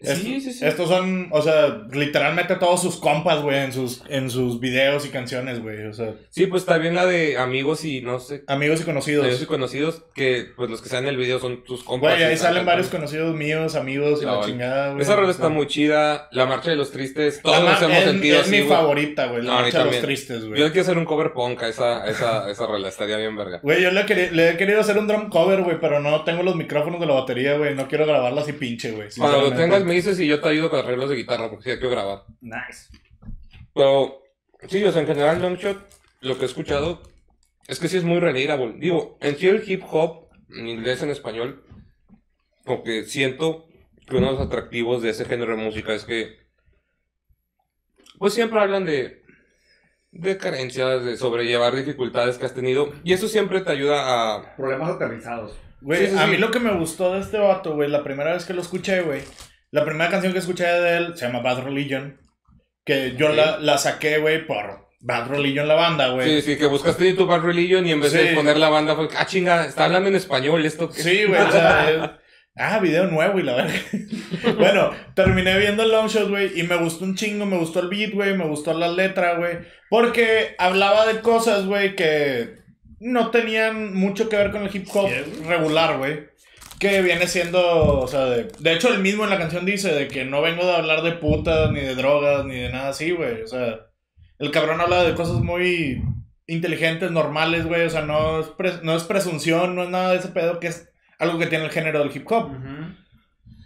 Sí, Est- sí, sí. Estos son, o sea, literalmente todos sus compas, güey, en sus, en sus videos y canciones, güey. O sea, Sí, pues está bien la de amigos y no sé, amigos y conocidos. amigos y conocidos, que pues los que salen en el video son tus compas. Güey, ahí están salen varios cantando. conocidos míos, amigos y la chingada, güey. Esa rola está muy chida, la marcha de los tristes, todos nos hemos es, sentido es así, mi favorita, güey, la No, marcha de los tristes, Yo güey. le quiero hacer un cover punk a esa, esa, esa rola, estaría bien verga. Güey, yo le, he querido hacer un drum cover, güey, pero no tengo los micrófonos de la batería, güey. No quiero grabarla así pinche, güey. Cuando lo tengas me dices y yo te ayudo con arreglos de guitarra, porque sí, quiero grabar. Nice. Pero, sí, o sea, en general Longshot, lo que he escuchado, es que sí es muy relatable. Digo, en sí el hip hop, en inglés, en español, como que siento que uno de los atractivos de ese género de música es que, pues siempre hablan de, de carencias, de sobrellevar dificultades que has tenido, y eso siempre te ayuda a... Problemas aterrizados. Güey, Sí, sí, a sí. mí lo que me gustó de este vato, güey, la primera vez que lo escuché, güey, la primera canción que escuché de él se llama Bad Religion, que yo la, la saqué, güey, por Bad Religion la banda, güey. Sí, sí, que buscaste YouTube Bad Religion y en vez de poner la banda fue, ah, chinga, está hablando en español esto. qué?" Sí, güey, o sea, *laughs* ah, video nuevo y la verga. *laughs* bueno, terminé viendo el long shot, güey, y me gustó un chingo, me gustó el beat, güey, me gustó la letra, güey, porque hablaba de cosas, güey, que no tenían mucho que ver con el hip hop regular, güey. Que viene siendo, o sea, de, de hecho el mismo en la canción dice de que no vengo de hablar de putas, ni de drogas, ni de nada así, güey. O sea, el cabrón habla de cosas muy inteligentes, normales, güey. O sea, no es, pres- no es presunción, no es nada de ese pedo que es algo que tiene el género del hip hop.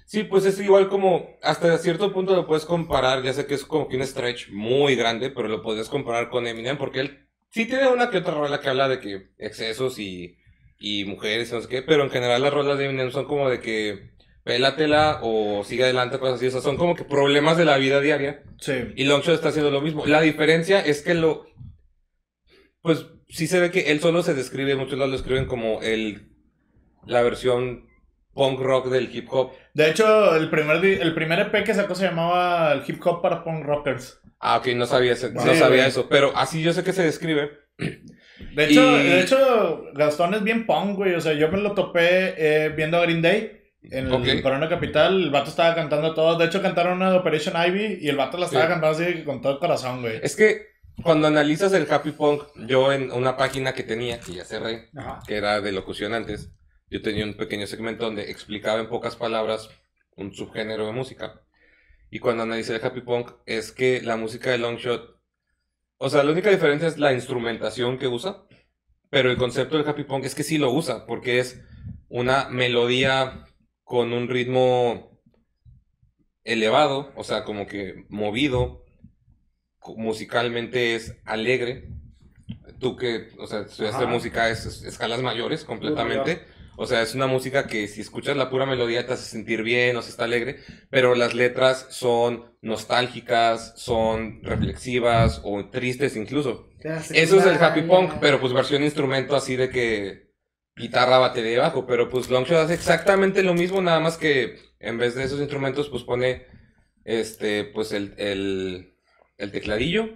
Sí, pues es igual como, hasta cierto punto lo puedes comparar, ya sé que es como que un stretch muy grande, pero lo podrías comparar con Eminem, porque él sí tiene una que otra rola que habla de que excesos y, y mujeres no sé qué, pero en general las rolas de Eminem son como de que pélatela o sigue adelante, cosas así, o sea, son como que problemas de la vida diaria. Sí. Y Longshot está haciendo lo mismo. La diferencia es que lo. Pues sí se ve que él solo se describe, muchos lo escriben como el. La versión punk rock del hip hop. De hecho, el primer, el primer EP que sacó se llamaba el hip hop para punk rockers. Ah, ok, no sabía, no Sí, sabía güey. eso. Pero así yo sé que se describe. *clears throat* De hecho, Y- de hecho, Gastón es bien punk, güey. O sea, yo me lo topé eh, viendo Green Day en el Ok. Corona Capital. El vato estaba cantando todo. De hecho, cantaron una de Operation Ivy y el vato la estaba Sí. cantando así con todo el corazón, güey. Es que cuando analizas el happy punk, yo en una página que tenía, que ya cerré, Ajá. que era de locución antes, yo tenía un pequeño segmento donde explicaba en pocas palabras un subgénero de música. Y cuando analicé el happy punk, es que la música de Longshot, o sea, la única diferencia es la instrumentación que usa, pero el concepto del happy punk es que sí lo usa, porque es una melodía con un ritmo elevado, o sea, como que movido, musicalmente es alegre. Tú que, o sea, estudiaste Ajá. música, es, es- escalas mayores completamente. O sea, es una música que si escuchas la pura melodía te hace sentir bien, o sea, está alegre, pero las letras son nostálgicas, son reflexivas o tristes incluso. Eso es el happy punk, pero pues versión instrumento así de que guitarra, batería y bajo, pero pues Longshot hace exactamente lo mismo, nada más que en vez de esos instrumentos pues pone este pues el, el, el tecladillo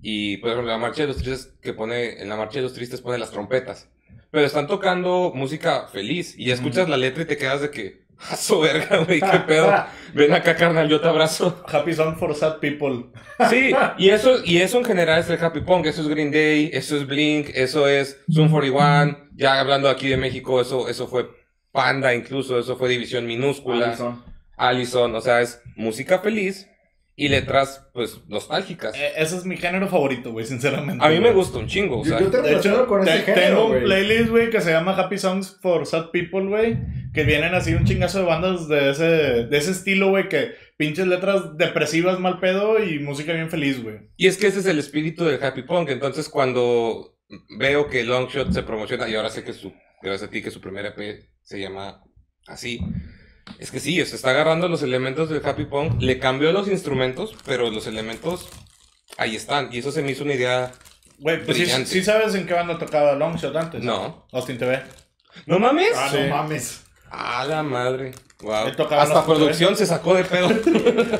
y por ejemplo la marcha de los tristes que pone en la marcha de los tristes pone las trompetas. Pero están tocando música feliz y escuchas la letra y te quedas de que a su verga, güey, qué *laughs* pedo. Ven acá, carnal, yo te abrazo. Happy Song for Sad People. *laughs* Sí, y eso, y eso en general es el Happy Punk, eso es Green Day, eso es Blink, eso es Zoom 41, ya hablando aquí de México, eso, eso fue Panda incluso, eso fue División Minúscula, Allison. Allison, o sea, es música feliz y letras, pues, nostálgicas. Eh, ese es mi género favorito, güey, sinceramente. A mí me gusta un chingo, o Yo, sea, yo te De hecho, con te- ese género, tengo un güey. playlist, güey, que se llama Happy Songs for Sad People, güey. Que vienen así un chingazo de bandas de ese, de ese estilo, güey, que pinches letras depresivas, mal pedo y música bien feliz, güey. y es que ese es el espíritu del Happy Punk, entonces cuando veo que Longshot se promociona, y ahora sé que su, gracias a ti, que su primer EP se llama así, Es que sí, se está agarrando los elementos del Happy Punk, le cambió los instrumentos, pero los elementos ahí están. Y eso se me hizo una idea. Güey, pues sí, Brillante. sí sabes en qué banda tocaba Longshot antes. No. Austin TV. ¿No mames? Ah, Sí. no mames. A la madre. Wow. Hasta producción se sacó de pedo. *laughs*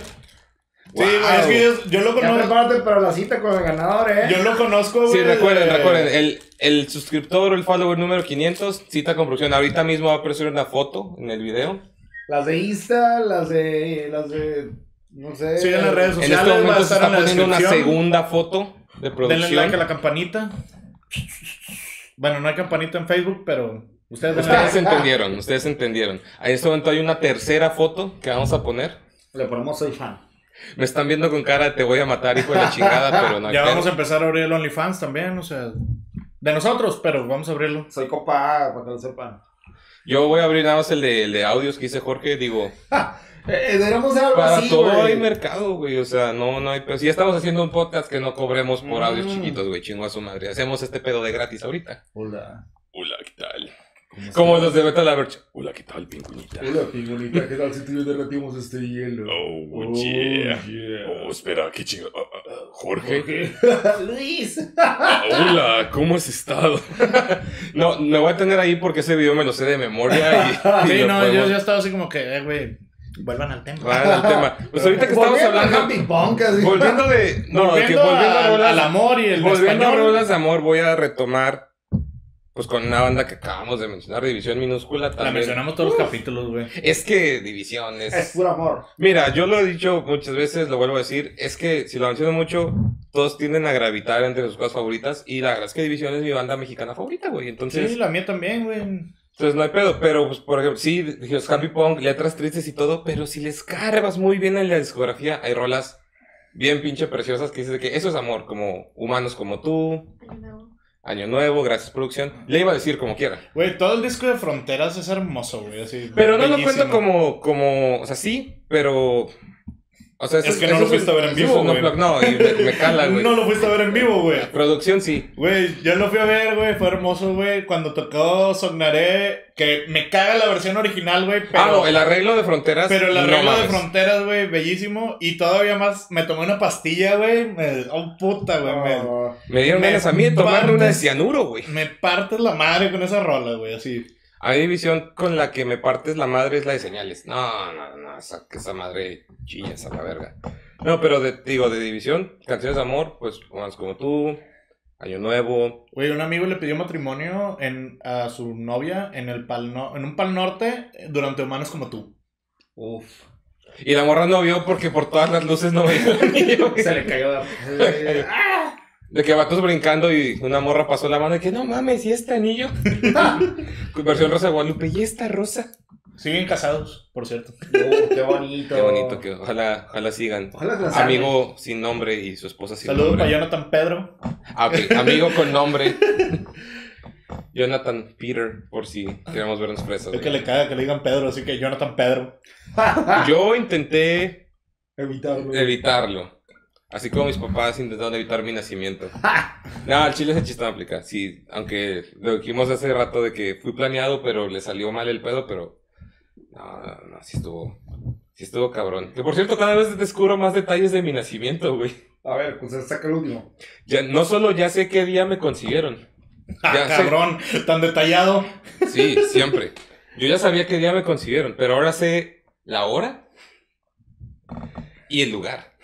Sí, güey, es que yo, yo lo Ya conozco. prepárate para la cita con el ganador, eh. Yo lo conozco, güey. Sí, recuerden, de- recuerden. El, el suscriptor o el follower número 500, cita con producción. Ahorita mismo va a aparecer una foto en el video. Las de Insta, las de. Las de. No sé. Sí, en las redes En sociales este va a momento se está en poniendo una segunda foto de Denle producción. like a la campanita. Bueno, no hay campanita en Facebook, pero ustedes van a Ustedes entendieron, ustedes entendieron. En este momento hay una tercera foto que vamos a poner. Le ponemos soy fan. Me están viendo con cara de te voy a matar, hijo de la chingada, pero no hay Ya vamos a empezar a abrir el OnlyFans también, o sea, de nosotros, pero vamos a abrirlo. Soy copa, para que lo sepan. Yo voy a abrir nada más el de, el de audios que dice Jorge. Digo, *laughs* Eh, deberíamos hacer algo para así, todo güey. hay mercado, güey. O sea, no, no hay pedo. Si ya estamos haciendo un podcast que no cobremos por audios Mm. chiquitos, güey, chingo a su madre. Hacemos este pedo de gratis ahorita. Hola. Hola, ¿qué tal? Como los de Metal Average. Hola, ¿qué tal, pingüinita? Hola, pingüinita. ¿Qué tal si tú y yo derretimos este hielo? Oh, yeah. Oh, espera, qué chingo. Jorge. *laughs* Luis. Hola, ¿cómo has estado? *laughs* no, me voy a tener ahí porque ese video me lo sé de memoria y, *laughs* y Sí, no, podemos- yo ya estaba así como que, eh, güey, vuelvan al tema. Van al tema. Pues ahorita que estamos Volviendo hablando, Punk, volviendo de, no, que volviendo, volviendo a al- rolas, al amor y el volviendo a español. rolas de amor, voy a retomar, pues con una banda que acabamos de mencionar, División Minúscula La también. mencionamos todos los capítulos, güey. Es que División es... Es puro amor. Mira, yo lo he dicho muchas veces, lo vuelvo a decir, es que si lo menciono mucho, todos tienden a gravitar entre sus cosas favoritas y la verdad es que División es mi banda mexicana favorita, güey. Entonces, Sí, la mía también, güey. entonces no hay pedo, pero pues por ejemplo, sí, dijimos Happy Punk, letras tristes y todo, pero si les cargas muy bien en la discografía, hay rolas bien pinche preciosas que dices de que eso es amor, como Humanos como tú, Año Nuevo, gracias producción. Le iba a decir como quiera. Güey, todo el disco de Fronteras es hermoso, güey, así. Pero no lo cuento como, como, o sea, sí, pero... O sea, eso Es que no lo fuiste a ver en vivo, güey. No, y me, me cala, güey. No lo fuiste a ver en vivo, güey. Producción sí. Güey, yo lo fui a ver, güey, fue hermoso, güey. Cuando tocó Sognaré, que me caga la versión original, güey, pero... ah, no, el arreglo de fronteras. Pero el no arreglo de mames. fronteras, güey, bellísimo. Y todavía más, me tomé una pastilla, güey. Me... Oh, puta, güey. Me... Oh, Me dieron ganas a mí de tomarme una de cianuro, güey. me partes la madre con esa rola, güey, así. A mi división con la que me partes la madre es la de señales. No, no, no, esa, que esa madre chillas a la verga. No, pero de, digo, de división, canciones de amor, pues, más como tú, Año Nuevo. Güey, un amigo le pidió matrimonio en, a su novia en, el pal no- en un pal norte durante Humanos como tú. Uf. Y la morra no vio porque por todas las luces no veía el anillo, güey. Se le cayó la. *laughs* De que vatos brincando y una morra pasó la mano y que no mames, ¿y este anillo? *laughs* Versión Rosa de Guadalupe, ¿y esta rosa? Siguen casados, por cierto. *laughs* Oh, qué bonito. Qué bonito, que ojalá, ojalá sigan. Ojalá. Amigo sin nombre y su esposa sin Saludos nombre. para Jonathan Pedro. Ah, ok, amigo *laughs* con nombre. Jonathan Peter, por si queremos vernos presos. Es que le caga que le digan Pedro, así que Jonathan Pedro. Yo intenté Evitarlo. evitarlo. Así como mis papás intentaron evitar mi nacimiento. *laughs* No, el chile ese chiste no aplica. Sí, aunque lo dijimos hace rato de que fui planeado, pero le salió mal el pedo, pero. No, no, no, sí estuvo. Sí estuvo cabrón. Que por cierto, cada vez descubro más detalles de mi nacimiento, güey. A ver, pues saca el último. Ya, no solo ya sé qué día me consiguieron. *laughs* Ah, Ya sé. cabrón, tan detallado. Sí, siempre. Yo ya sabía qué día me consiguieron, pero ahora sé la hora y el lugar.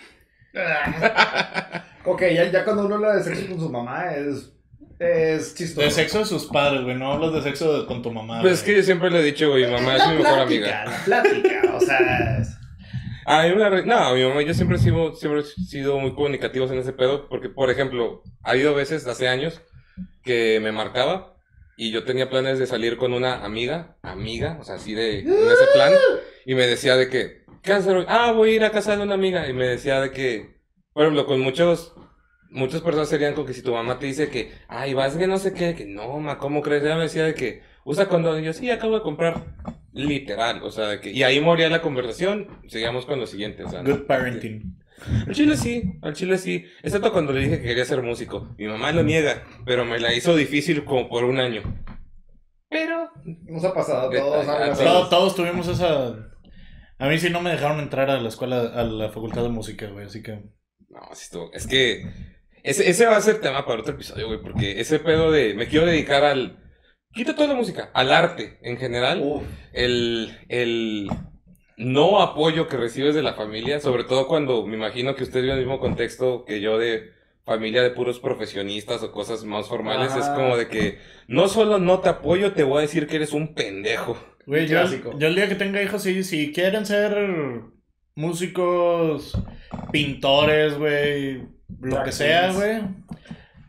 *laughs* Ok, ya, ya cuando uno habla de sexo con su mamá es. Es chistoso. De sexo de sus padres, güey. No hablas de sexo de- con tu mamá. Pues es que yo siempre le he dicho, güey, mi mamá es mi mejor amiga. La plática, o sea. es- A mí me No, mi mamá, yo siempre he sido, siempre he sido muy comunicativos en ese pedo, porque, por ejemplo, ha habido veces, hace años, que me marcaba y yo tenía planes de salir con una amiga, amiga, o sea, así de, en ese plan, y me decía de que, ¿qué vas a hacer hoy? Ah, voy a ir a casa de una amiga, y me decía de que, por ejemplo, con muchos, muchas personas serían con que si tu mamá te dice que, ay, vas que no sé qué, que no, ma, ¿cómo crees? Ella me decía de que, usa condón, y yo, sí, acabo de comprar, literal, o sea, de que, y ahí moría la conversación, seguíamos con lo siguiente, o sea, Good parenting. al chile sí, al chile sí. Excepto cuando le dije que quería ser músico. Mi mamá lo niega, pero me la hizo difícil como por un año. Pero. Nos ha pasado a así. Todos, todos tuvimos esa. A mí sí no me dejaron entrar a la escuela, a la facultad de música, güey. Así que. No, sí estuvo. Es que ese, ese va a ser tema para otro episodio, güey, porque ese pedo de me quiero dedicar al. Quita toda la música, al arte en general. Uf. El, el no apoyo que recibes de la familia, sobre todo cuando me imagino que usted vive en el mismo contexto que yo de familia de puros profesionistas o cosas más formales, es como de que no solo no te apoyo, te voy a decir que eres un pendejo. Güey, yo, yo el día que tenga hijos, si, si quieren ser músicos, pintores, güey, lo Drag que sea, güey.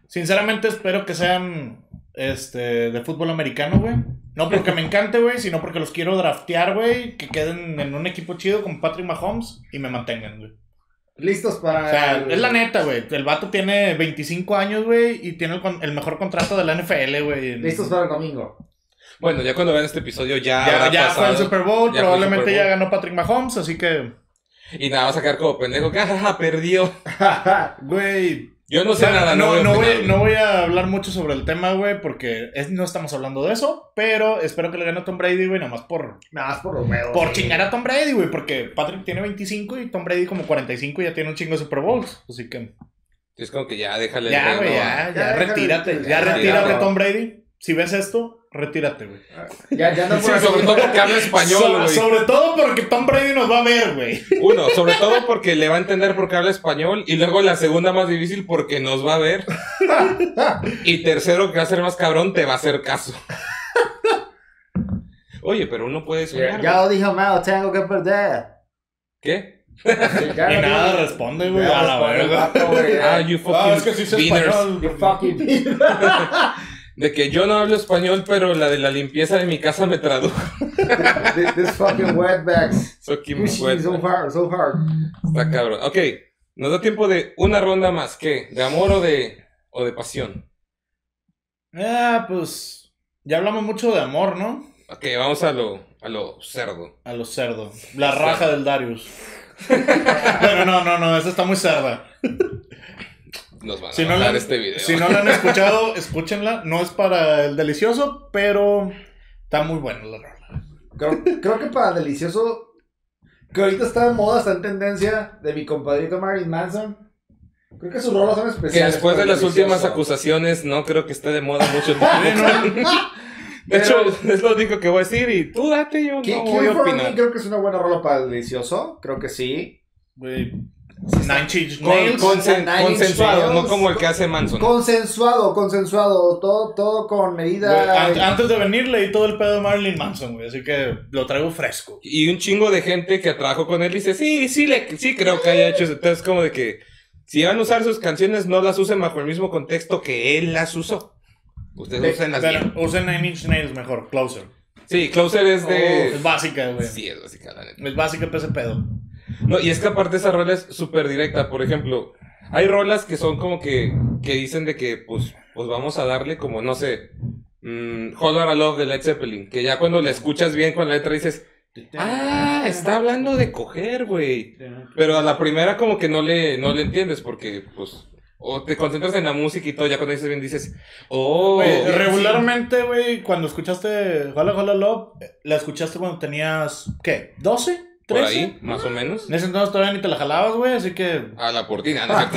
Sinceramente espero que sean este de fútbol americano, güey. No porque me *laughs* encante, güey, sino porque los quiero draftear, güey, que queden en un equipo chido con Patrick Mahomes y me mantengan, güey. Listos para. O sea, el- es la neta, güey. El vato tiene 25 años, güey, y tiene el mejor contrato de la NFL, güey. Listos para el domingo. Bueno, ya cuando vean este episodio ya, Ya, ya fue el Super Bowl, ya el probablemente Super ya ganó Patrick Mahomes, así que, Y nada, vas a quedar como pendejo, *laughs* que jajaja, perdió. *laughs* güey, Yo no sé O sea, nada, no, voy a no, voy, opinar. no voy a hablar mucho sobre el tema, güey, porque es- no estamos hablando de eso, pero espero que le gane a Tom Brady, güey, nomás por, Nada más por los huevos. por chingar a Tom Brady, güey, porque Patrick tiene 25 y Tom Brady como 45 y ya tiene un chingo de Super Bowls, así que Es como que ya déjale el ya, reino güey, ya, ya, Ya, retírate, ya ya, retírate ya. Tom Brady, si ves esto, retírate, güey. Ya, ya andan *laughs* Sí, sobre todo porque habla español, So- güey. sobre todo porque Tom Brady nos va a ver, güey. Uno, sobre todo porque le va a entender porque habla español. Y luego la segunda más difícil porque nos va a ver. Y tercero, que va a ser más cabrón, te va a hacer caso. Oye, pero uno puede soñar. Ya lo dijo Mao, tengo que perder. ¿Qué? Y no nada digo- responde, güey, a la verga. Ah, you fucking Ah, es que sí sé beaners. español. You fucking *laughs* De que yo no hablo español, pero la de la limpieza de mi casa me tradujo. This, fucking wetbacks. So, Wet. so hard, so hard. Está cabrón. Ok, nos da tiempo de una ronda más. ¿Qué? ¿De amor o de, o de pasión? Ah, pues, ya hablamos mucho de amor, ¿no? Ok, vamos a lo, a lo cerdo. A los cerdos. La raja del Darius. *laughs* bueno, no, no, no, esa está muy cerda. *laughs* Nos van a Si no, la, este video. si no la han escuchado, *laughs* escúchenla. No es para el delicioso, pero está muy bueno la rola. Creo, creo que para delicioso, que ahorita está de moda, está en tendencia de mi compadrito Marilyn Manson. Creo que sus rolas son Que especiales. después de las delicioso. últimas acusaciones, no creo que esté de moda mucho *laughs* tiempo. De hecho, es lo único que voy a decir y tú date, yo no voy a opinar. creo que es una buena rola para el delicioso. Creo que sí. Güey, Nine Inch Con- Nails. consen- Nine Inch consensuado, no como el que hace Manson. Consensuado, consensuado. Todo, todo con medida. an- antes de venir leí todo el pedo de Marilyn Manson, güey, así que lo traigo fresco. Y un chingo de gente que trabajó con él dice, sí, sí, le, sí creo que haya hecho eso. Entonces, como de que si van a usar sus canciones, no las usen bajo el mismo contexto que él las usó. Ustedes De- usen las Pero bien. usen Nine Inch Nails mejor, Closer. Sí, Closer es de... Es básica, güey. sí, es básica, la neta. Es básica para ese pedo. No, y es que aparte esa rola es súper directa. Por ejemplo, hay rolas que son como que, que dicen de que, pues, pues vamos a darle como, no sé, mm, Hold Our Love de Led Zeppelin. Que ya cuando la escuchas bien con la letra dices, ah, está hablando de coger, güey. Pero a la primera como que no le, no le entiendes porque, pues, o te concentras en la música y todo, ya cuando dices bien dices, oh. Sí. regularmente, güey, cuando escuchaste Hola Hola Love, la escuchaste cuando tenías, ¿qué? ¿12? ¿13? Por ahí, más o menos. En ese entonces todavía ni te la jalabas, güey, así que... A la portina, ¿no? *laughs*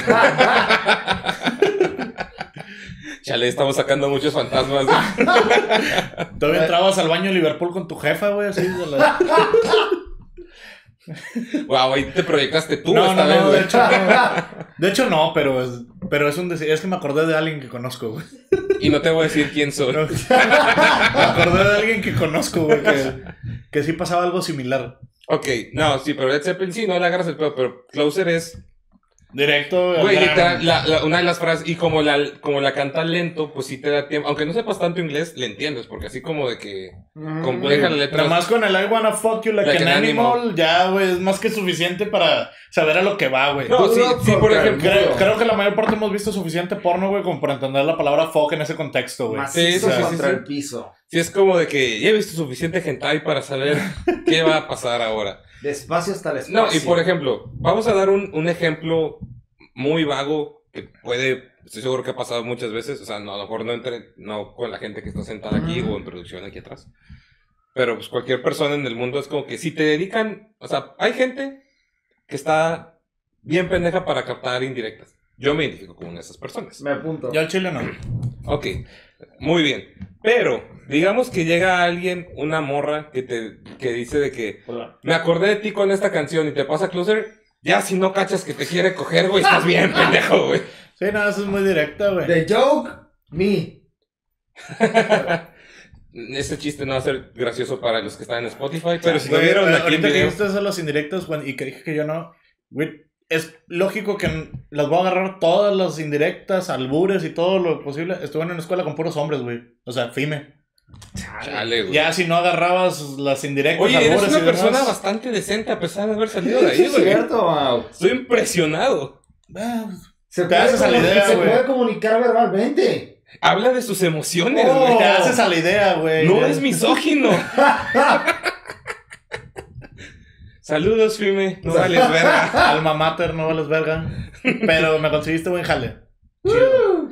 Chale, estamos sacando muchos fantasmas. *laughs* Todavía entrabas al baño de Liverpool con tu jefa, güey, así de la... *laughs* Wow, ahí te proyectaste tú no, esta no, vez, no, de hecho no. De hecho no, pero es, pero es un decir, es que me acordé de alguien que conozco, güey. Y no te voy a decir quién soy. No. Me acordé de alguien que conozco, güey, que, que sí pasaba algo similar. Ok, no, sí, pero Led Zeppelin sí, no le agarras el pedo, pero Closer es... Directo. Güey, literal, la, la- una de las frases, y como la, como la canta lento, pues sí te da tiempo, aunque no sepas tanto inglés, le entiendes, porque así como de que compleja la letra. Nada más con el I wanna fuck you like, Like an an animal, animal. ya, güey, es más que suficiente para saber a lo que va, güey. No, sí, sí, por Creo- ejemplo. Creo, creo que la mayor parte hemos visto suficiente porno, güey, como para entender la palabra fuck en ese contexto, güey. Sí, sí, sí, contra sí. el piso. Sí, es como de que ya he visto suficiente hentai para saber qué va a pasar ahora. Despacio hasta el espacio. No, y por ejemplo, vamos a dar un, un ejemplo muy vago que puede, estoy seguro que ha pasado muchas veces, o sea, no, a lo mejor no, entre, no con la gente que está sentada aquí Ujú. o en producción aquí atrás, pero pues cualquier persona en el mundo es como que si te dedican, o sea, hay gente que está bien pendeja para captar indirectas. Yo me identifico con una de esas personas. Me apunto. Yo al chile no. Ok, muy bien. Pero, digamos que llega alguien, una morra, que te que dice de que me acordé de ti con esta canción y te pasa closer. Ya si no cachas que te quiere coger, güey, estás bien *laughs* pendejo, güey. Sí, no, eso es muy directa, güey. The joke, me. *laughs* Este chiste no va a ser gracioso para los que están en Spotify, pero si lo vieron aquí en ahorita que video, dijiste eso, los indirectos, güey, y que dije que yo no, güey, es lógico que las voy a agarrar todas las indirectas, albures y todo lo posible. Estuve en una escuela con puros hombres, güey. O sea, fime. chale, güey. Ya si no agarrabas las indirectas, Oye, eres albures una y demás, persona bastante decente a pesar de haber salido de ahí, es güey. cierto, Mau. Estoy impresionado. Se Te haces a la idea, se güey. puede comunicar verbalmente. Habla de sus emociones, Oh. güey. te haces a la idea, güey. No es misógino. *laughs* Saludos, Fime. No vales verga. Alma mater, no vales verga. Pero me conseguiste buen jale. Chido.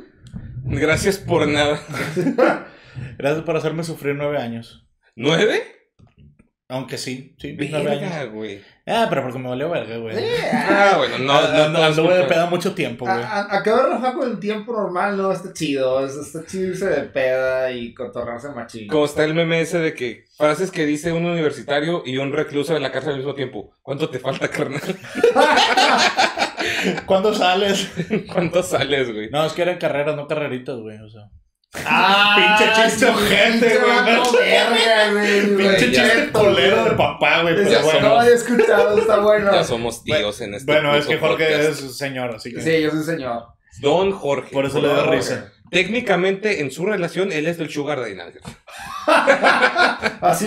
Gracias por nada. *laughs* Gracias por hacerme sufrir nueve años. ¿Nueve? Aunque sí, sí, nueve años. Verga, güey. Ah, pero porque me valió verga, güey. Ah, bueno, no, no, No, no, no, anduve de disculpa. peda mucho tiempo, güey. A- a- Acabar la con el tiempo normal no está chido. es- Está chido irse de peda y cotorrarse machín. Como está el meme ese de que frases que dice un universitario y un recluso en la cárcel al mismo tiempo. ¿Cuánto te falta, carnal? *laughs* ¿Cuándo sales? *laughs* ¿Cuánto sales, güey? No, es que eran carreras, no carreritas, güey. O sea. Ah, Pinche chiste ojete, pinche güey. Pinche chiste güey. de papá, güey. Pero Ya no bueno. lo había escuchado, está bueno. Ya somos tíos en este Bueno, es que Jorge podcast. es señor, así que. Sí, yo soy señor. Don Jorge. Por eso le da risa. Técnicamente, en su relación, él es del Sugar Daddy. *laughs* Así.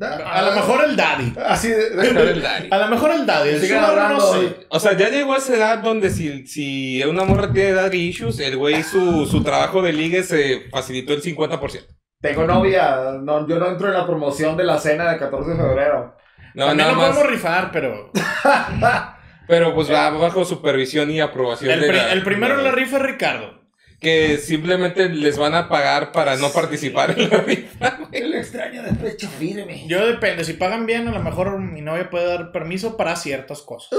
A lo mejor el daddy. Así de. Sugar Daddy. A lo mejor el daddy. El sugar no hablando, sé. güey. O sea, ya llegó a esa edad donde si, si una morra tiene daddy issues, el güey su, su trabajo de ligue se facilitó el 50%. Tengo novia. No, yo no entro en la promoción de la cena de 14 de febrero. No, También nada lo más. podemos rifar, pero. *laughs* Pero pues va bajo supervisión y aprobación El, de pri- la- el primero en de- la rifa es Ricardo. Que simplemente les van a pagar para no participar en la rifa. güey. El extraño de pecho firme. Yo depende, si pagan bien, a lo mejor mi novia puede dar permiso para ciertas cosas.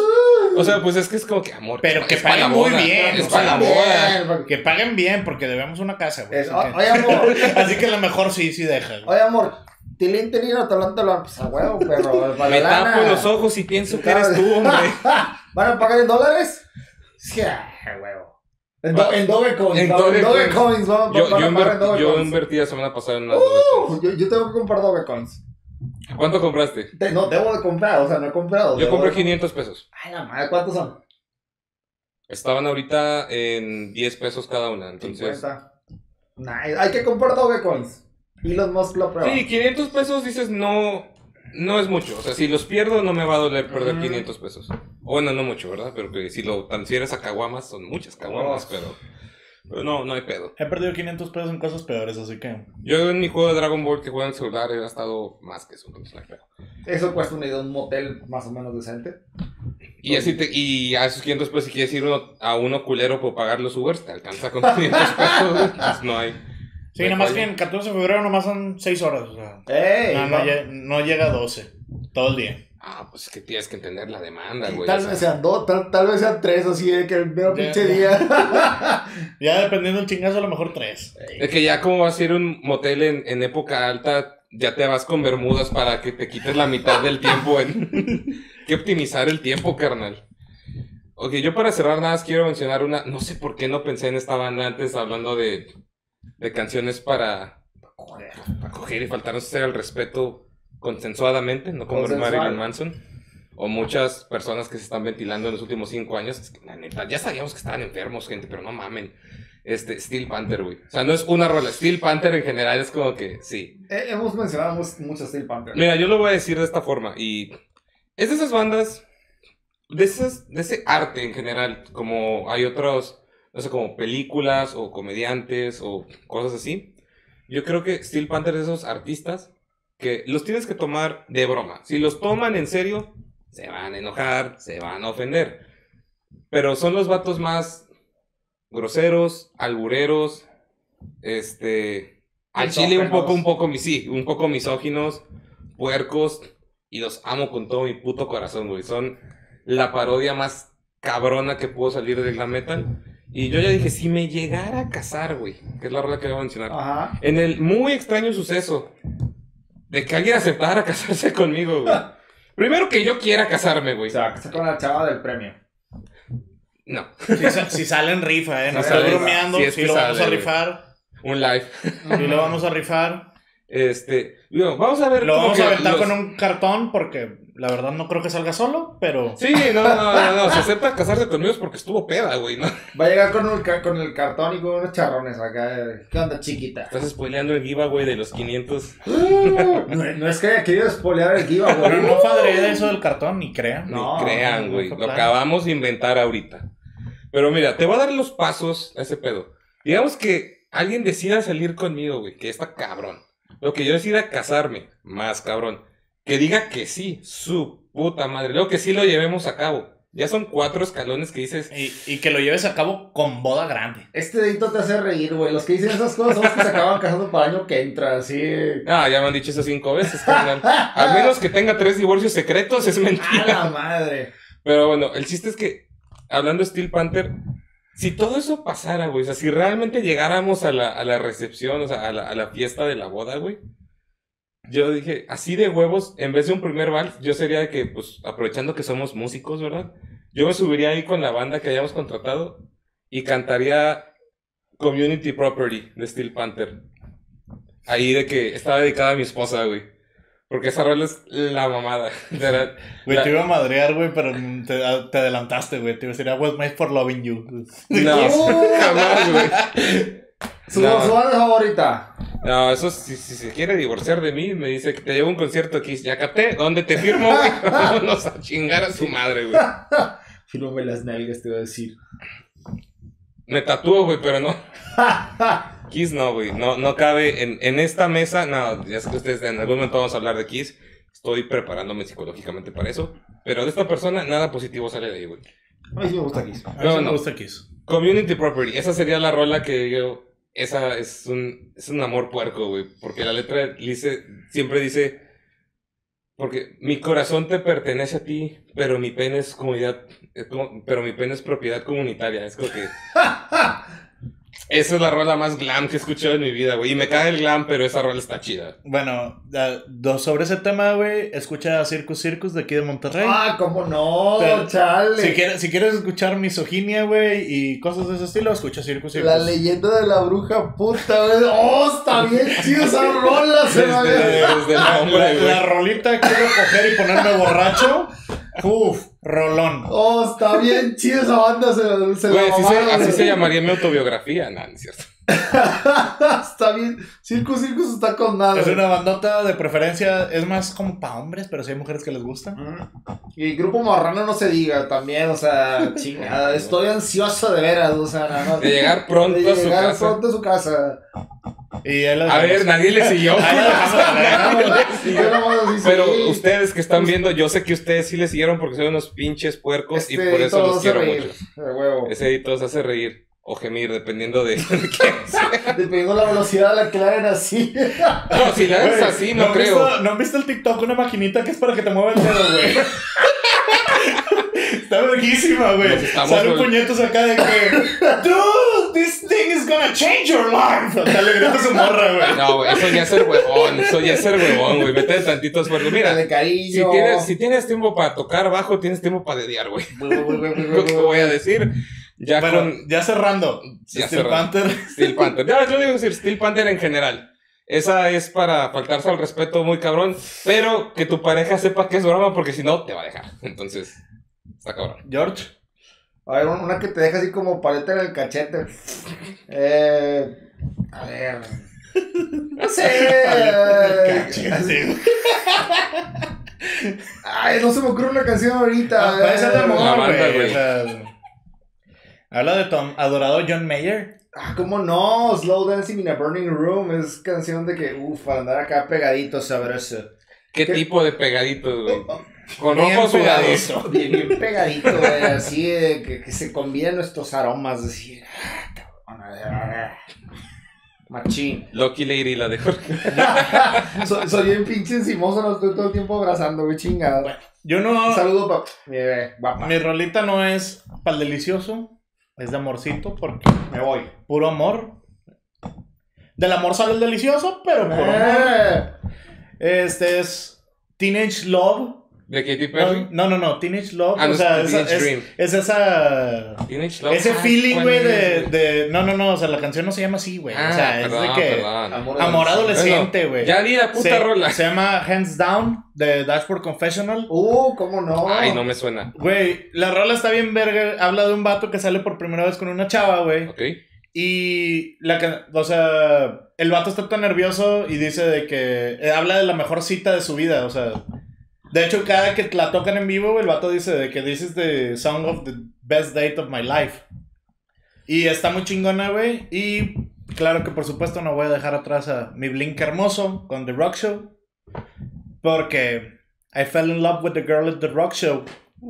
O sea, pues es que es como que amor. Pero que para la paguen muy boda, bien, Es para la boda. Que paguen bien, porque debemos una casa, güey. Es- Así, que- Oye, amor. *laughs* así que a lo mejor sí, sí deja. güey. Oye, amor. Tilín, tilín, talón, talón. Pues a huevo, perro. para Me la lana. tapo los ojos y pienso que eres tú, hombre. *laughs* ¿Van a pagar en dólares? Sí, a huevo. En, do, en Dogecoin. En En Dogecoin. Dogecoins. Yo, yo, invertí la semana pasada en unas Uh, yo, yo tengo que comprar Dogecoins. ¿Cuánto compraste? De- no, debo de comprar. O sea, no he comprado. Yo compré de- 500 pesos. Ay, la madre, ¿cuántos son? Estaban ahorita en 10 pesos cada una. Entonces, 50. Nice. Hay que comprar Dogecoins. Y los Musk lo prueba. sí, 500 pesos dices no, no es mucho. O sea, si los pierdo no me va a doler perder Ujú. 500 pesos. O bueno, no mucho, ¿verdad? Pero que si lo transfieres a caguamas, son muchas caguamas, Oh. pero, pero no, no hay pedo. He perdido 500 pesos en cosas peores, así que. Yo en mi juego de Dragon Ball que juego en celular he gastado más que eso, entonces no hay pedo. Eso cuesta una idea de un motel más o menos decente. Y así te, y a esos 500 pesos si quieres ir uno, a uno culero por pagar los Ubers, te alcanza con 500 pesos, *laughs* pues no hay. Sí, nomás falla. que en 14 de febrero nomás son 6 horas, o sea. ¡Ey! No, llega a 12. Todo el día. Ah, pues es que tienes que entender la demanda, güey. Tal vez sean dos, tal, tal vez sean tres, así de que el mero pinche día. *laughs* Ya dependiendo del chingazo, a lo mejor 3. Es que ya como vas a ir a un motel en, en época alta, ya te vas con bermudas para que te quites la mitad del tiempo en... *laughs* que optimizar el tiempo, carnal. Ok, yo para cerrar nada más quiero mencionar una... No sé por qué no pensé en esta banda antes hablando de, de canciones para, para coger y faltarnos hacer el respeto consensuadamente, no como. Marilyn Manson. O muchas personas que se están ventilando en los últimos cinco años. Es que, la neta, ya sabíamos que estaban enfermos, gente, pero no mamen. Este, Steel Panther, güey. O sea, no es una rola. Steel Panther en general es como que, sí. Eh, hemos mencionado mucho Steel Panther. Mira, yo lo voy a decir de esta forma. Y es de esas bandas, de, esas, de ese arte en general. Como hay otros, no sé, como películas o comediantes o cosas así. Yo creo que Steel Panther es de esos artistas que los tienes que tomar de broma. Si los toman en serio, se van a enojar, se van a ofender. Pero son los vatos más groseros, albureros, este, al chile un poco, un poco, sí, un poco misóginos, puercos, y los amo con todo mi puto corazón, güey. Son la parodia más cabrona que pudo salir de glam metal. Y yo ya dije, si me llegara a casar, güey, que es la rola que voy a mencionar. Ajá. En el muy extraño suceso de que alguien aceptara *laughs* casarse conmigo, güey. Primero que yo quiera casarme, güey. O sea, que está con la chava del premio. No, Si, sa- si sale en rifa, ¿eh? No Si estoy sale, bromeando. si es Si que lo vamos sale, a güey. rifar. un live. Si lo vamos a rifar. *laughs* Este, digo, vamos a ver. Lo como vamos que a aventar los- con un cartón porque la verdad no creo que salga solo, pero... Sí, no, no, no, no, se acepta casarse conmigo es porque estuvo peda, güey, ¿no? Va a llegar con el, ca- con el cartón y con unos charrones acá. eh, ¿Qué onda, chiquita? Estás spoileando el giveaway de los 500. No, no es que haya querido espolear el giveaway. Pero no padré de eso del cartón, ni crean. No, Ni crean, no, güey. fue Lo plan. acabamos de inventar ahorita. Pero mira, te voy a dar los pasos a ese pedo. Digamos que alguien decida salir conmigo, güey, que está cabrón. Lo que yo decida casarme, más cabrón. Que diga que sí, su puta madre. Luego que sí lo llevemos a cabo. Ya son cuatro escalones que dices. Y, y que lo lleves a cabo con boda grande. Este dedito te hace reír, güey. Los que dicen esas cosas son los que se acaban casando para el año que entra, así. Ah, ya me han dicho eso cinco veces, carnal. Al menos que tenga tres divorcios secretos, es ¡A mentira. la madre! Pero bueno, el chiste es que, hablando de Steel Panther, si todo eso pasara, güey, o sea, si realmente llegáramos a la, a la recepción, o sea, a la, a la fiesta de la boda, güey, yo dije, así de huevos, en vez de un primer vals, yo sería de que, pues, aprovechando que somos músicos, ¿verdad? Yo me subiría ahí con la banda que hayamos contratado y cantaría Community Property de Steel Panther. Ahí de que estaba dedicada a mi esposa, güey. Porque esa rola es la mamada. *laughs* Güey, La- te iba a madrear, güey, pero te, te adelantaste, güey. Te iba a decir, I was made for loving you. No, *laughs* jamás, güey. Su, No. su banda favorita. No, eso si, si se quiere divorciar de mí, me dice que te llevo un concierto aquí. Ya capté, ¿dónde te firmo, güey? *laughs* Vámonos a chingar a su madre, güey. Fírmame las nalgas, te voy a decir. Me tatúo, güey, pero no. Kiss no, güey. No, no cabe en, en esta mesa. No, ya sé que ustedes en algún momento vamos a hablar de Kiss. Estoy preparándome psicológicamente para eso. Pero de esta persona, nada positivo sale de ahí, güey. A mí sí me gusta Kiss. A mí No, sí me no. gusta Kiss. Community Property. Esa sería la rola que yo. Esa es un, es un amor puerco, güey. Porque la letra dice, siempre dice. Porque mi corazón te pertenece a ti, pero mi pene es comunidad. como- pero mi pene es propiedad comunitaria. Es como que. *laughs* Esa es la rola más glam que he escuchado en mi vida, güey. Y me cae el glam, pero esa rola está chida. Bueno, do- sobre ese tema, güey, escucha Circus Circus de aquí de Monterrey. Ah, cómo no, Pero- chale. Si quieres, si quieres escuchar misoginia, güey, y cosas de ese estilo, escucha Circus Circus. La leyenda de la bruja puta, güey. ¡Oh, está bien chido esa rola! Se me Desde, desde el La, nombre, la- la rolita quiero coger y ponerme borracho. Uf, rolón. ¡Oh, está bien chido esa banda! Se, se la Güey, así, se, así se llamaría mi autobiografía. Nah, no es cierto. *laughs* está bien. Circus Circus está con nada. Es una bandota de preferencia, es más como para hombres, pero si hay mujeres que les gusta. Y Grupo Marrano no se diga también, o sea, *laughs* chingada. Estoy ansioso de veras, o sea, nada más. De llegar pronto de a su llegar casa. pronto a su casa. Y A ver, nadie le siguió. *laughs* Y Pero ustedes que están viendo, yo sé que ustedes sí le siguieron porque son unos pinches puercos y Este, por eso todos los quiero reír, mucho. Ese edito se hace reír o gemir, dependiendo de *laughs* quién sea. *laughs* Dependiendo de la velocidad a la que la hagan así. *laughs* No, si la Güey, así, no, creo. visto- ¿No han visto el TikTok? Una maquinita que es para que te mueva el dedo, güey. Está verguísima, güey. Salen vol- puñetos acá de que, dude, this thing is gonna change your life. Hasta le grita a su morra, güey. No, güey, eso ya es ser huevón, eso ya es ser huevón, güey. Vete de tantito esfuerzo. Mira, de si cariño. tienes, si tienes tiempo para tocar bajo, tienes tiempo para dediar, güey. ¿Qué te güey. voy a decir? Ya Bueno, con ya cerrando. Ya Steel cerrando. Panther. Steel Panther. *laughs* Ya, yo digo decir Steel Panther en general. Esa es para faltarse al respeto muy cabrón, pero que tu pareja sepa que es broma porque si no te va a dejar. Entonces, está cabrón. George. A ver, una que te deja así como paleta en el cachete. Eh. A ver. No sé. Cachete. Ay, no se me ocurre una canción ahorita. Ah, puede ser de amor, güey. Habla de Tom, adorado John Mayer. Ah, ¿cómo no? Slow Dancing in a Burning Room es canción de que, uff, para andar acá pegadito, sabroso. ¿Qué, ¿Qué? tipo de pegaditos, güey? Con Bien sudado. pegadito. *laughs* Bien, bien pegadito, güey, así de que, que se combinan nuestros aromas, así. ah. Machín. *laughs* Lucky Lady, la de Jorge. *laughs* soy, soy bien pinche encimoso, no estoy todo el tiempo abrazando, güey, chingado. Yo no. Un saludo para mi guapa. Mi rolita no es para el delicioso, es de amorcito, porque Me voy. puro amor. Del amor sale el delicioso, pero puro amor. Eh. Este es Teenage Love. De Katy Perry. No, no, no, Teenage Love. Ah, o sea, es esa- Teenage es, Dream. es esa. Teenage Love. Ese Ah, feeling, ¿cuál güey, de, de. No, no, no, o sea, la canción no se llama así, güey. Ah, o sea, perdón, es de que. perdón. Amor adolescente, güey. Ya di la puta se, rola. se llama Hands Down de Dashboard Confessional. Uh, ¿cómo no? Ay, no me suena. Güey, la rola está bien verga. Habla de un vato que sale por primera vez con una chava, güey. Ok. Y la can- o sea, el vato está tan nervioso y dice de que eh, habla de la mejor cita de su vida, o sea, de hecho cada que la tocan en vivo, el vato dice de que this is the song of the best date of my life. Y está muy chingona, güey, y claro que por supuesto no voy a dejar atrás a mi Blink hermoso con The Rock Show, porque I fell in love with the girl at The Rock Show,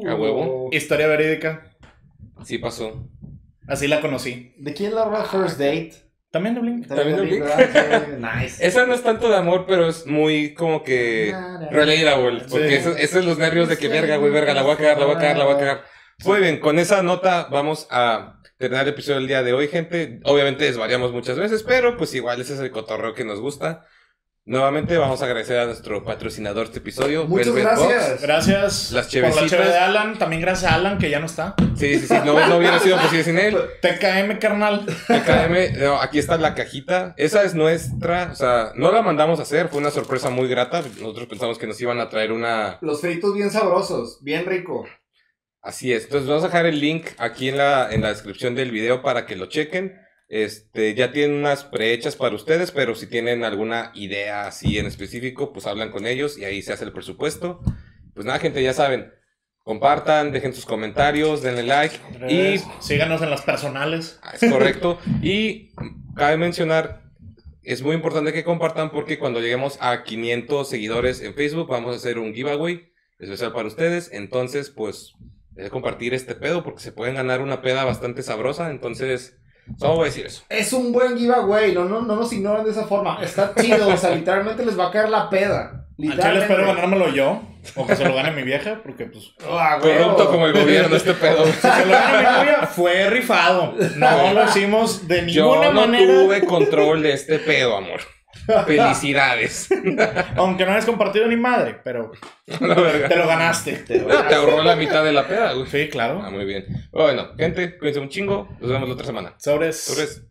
A huevo. historia verídica, Sí pasó. así la conocí. ¿De quién la First Date? También de Blink. También de Blink. Nice. Esa no es tanto de amor, pero es muy como que relatable. Porque Sí. eso, eso es los nervios de que verga, güey, verga, la voy a cagar, la voy a cagar, la voy a cagar. Muy bien, con esa nota vamos a terminar el episodio del día de hoy, gente. Obviamente desvariamos muchas veces, pero pues igual ese es el cotorreo que nos gusta. Nuevamente vamos a agradecer a nuestro patrocinador de este episodio, Muchas Velvet Box. gracias. Gracias Las por la cheve de Alan. También gracias a Alan, que ya no está. Sí, sí, sí, no, no hubiera sido posible sin él. *laughs* TKM, carnal. TKM, no, aquí está la cajita. Esa es nuestra, o sea, no la mandamos a hacer, fue una sorpresa muy grata. Nosotros pensamos que nos iban a traer una. Los fritos bien sabrosos, bien rico. Así es. Entonces, vamos a dejar el link aquí en la, en la descripción del video para que lo chequen. Este, ya tienen unas prehechas para ustedes, pero si tienen alguna idea así en específico, pues hablan con ellos y ahí se hace el presupuesto. Pues nada, gente, ya saben. Compartan, dejen sus comentarios, denle like. Y síganos en las personales. Ah, Es correcto. *laughs* Y cabe mencionar, es muy importante que compartan porque cuando lleguemos a 500 seguidores en Facebook vamos a hacer un giveaway especial para ustedes. Entonces, pues, compartir este pedo porque se pueden ganar una peda bastante sabrosa. Entonces, solo voy a decir eso. Es un buen giveaway, no, no, no nos ignoren de esa forma. Está *laughs* chido, o sea, literalmente les va a caer la peda. Literalmente. espero ganármelo yo. O que se lo gane mi vieja, porque pues. Ah. Corrupto como el gobierno este pedo. *laughs* Si se lo gana mi novia, fue rifado. No *laughs* lo hicimos de ninguna Yo no manera. tuve control de este pedo, amor. *laughs* Felicidades. Aunque no hayas compartido ni madre, pero La verga. te lo ganaste. Te ahorró la mitad de la peda, güey. Sí, claro. Ah, muy bien. Bueno, gente, cuídense un chingo. Nos vemos la otra semana. Sobres. Sobres.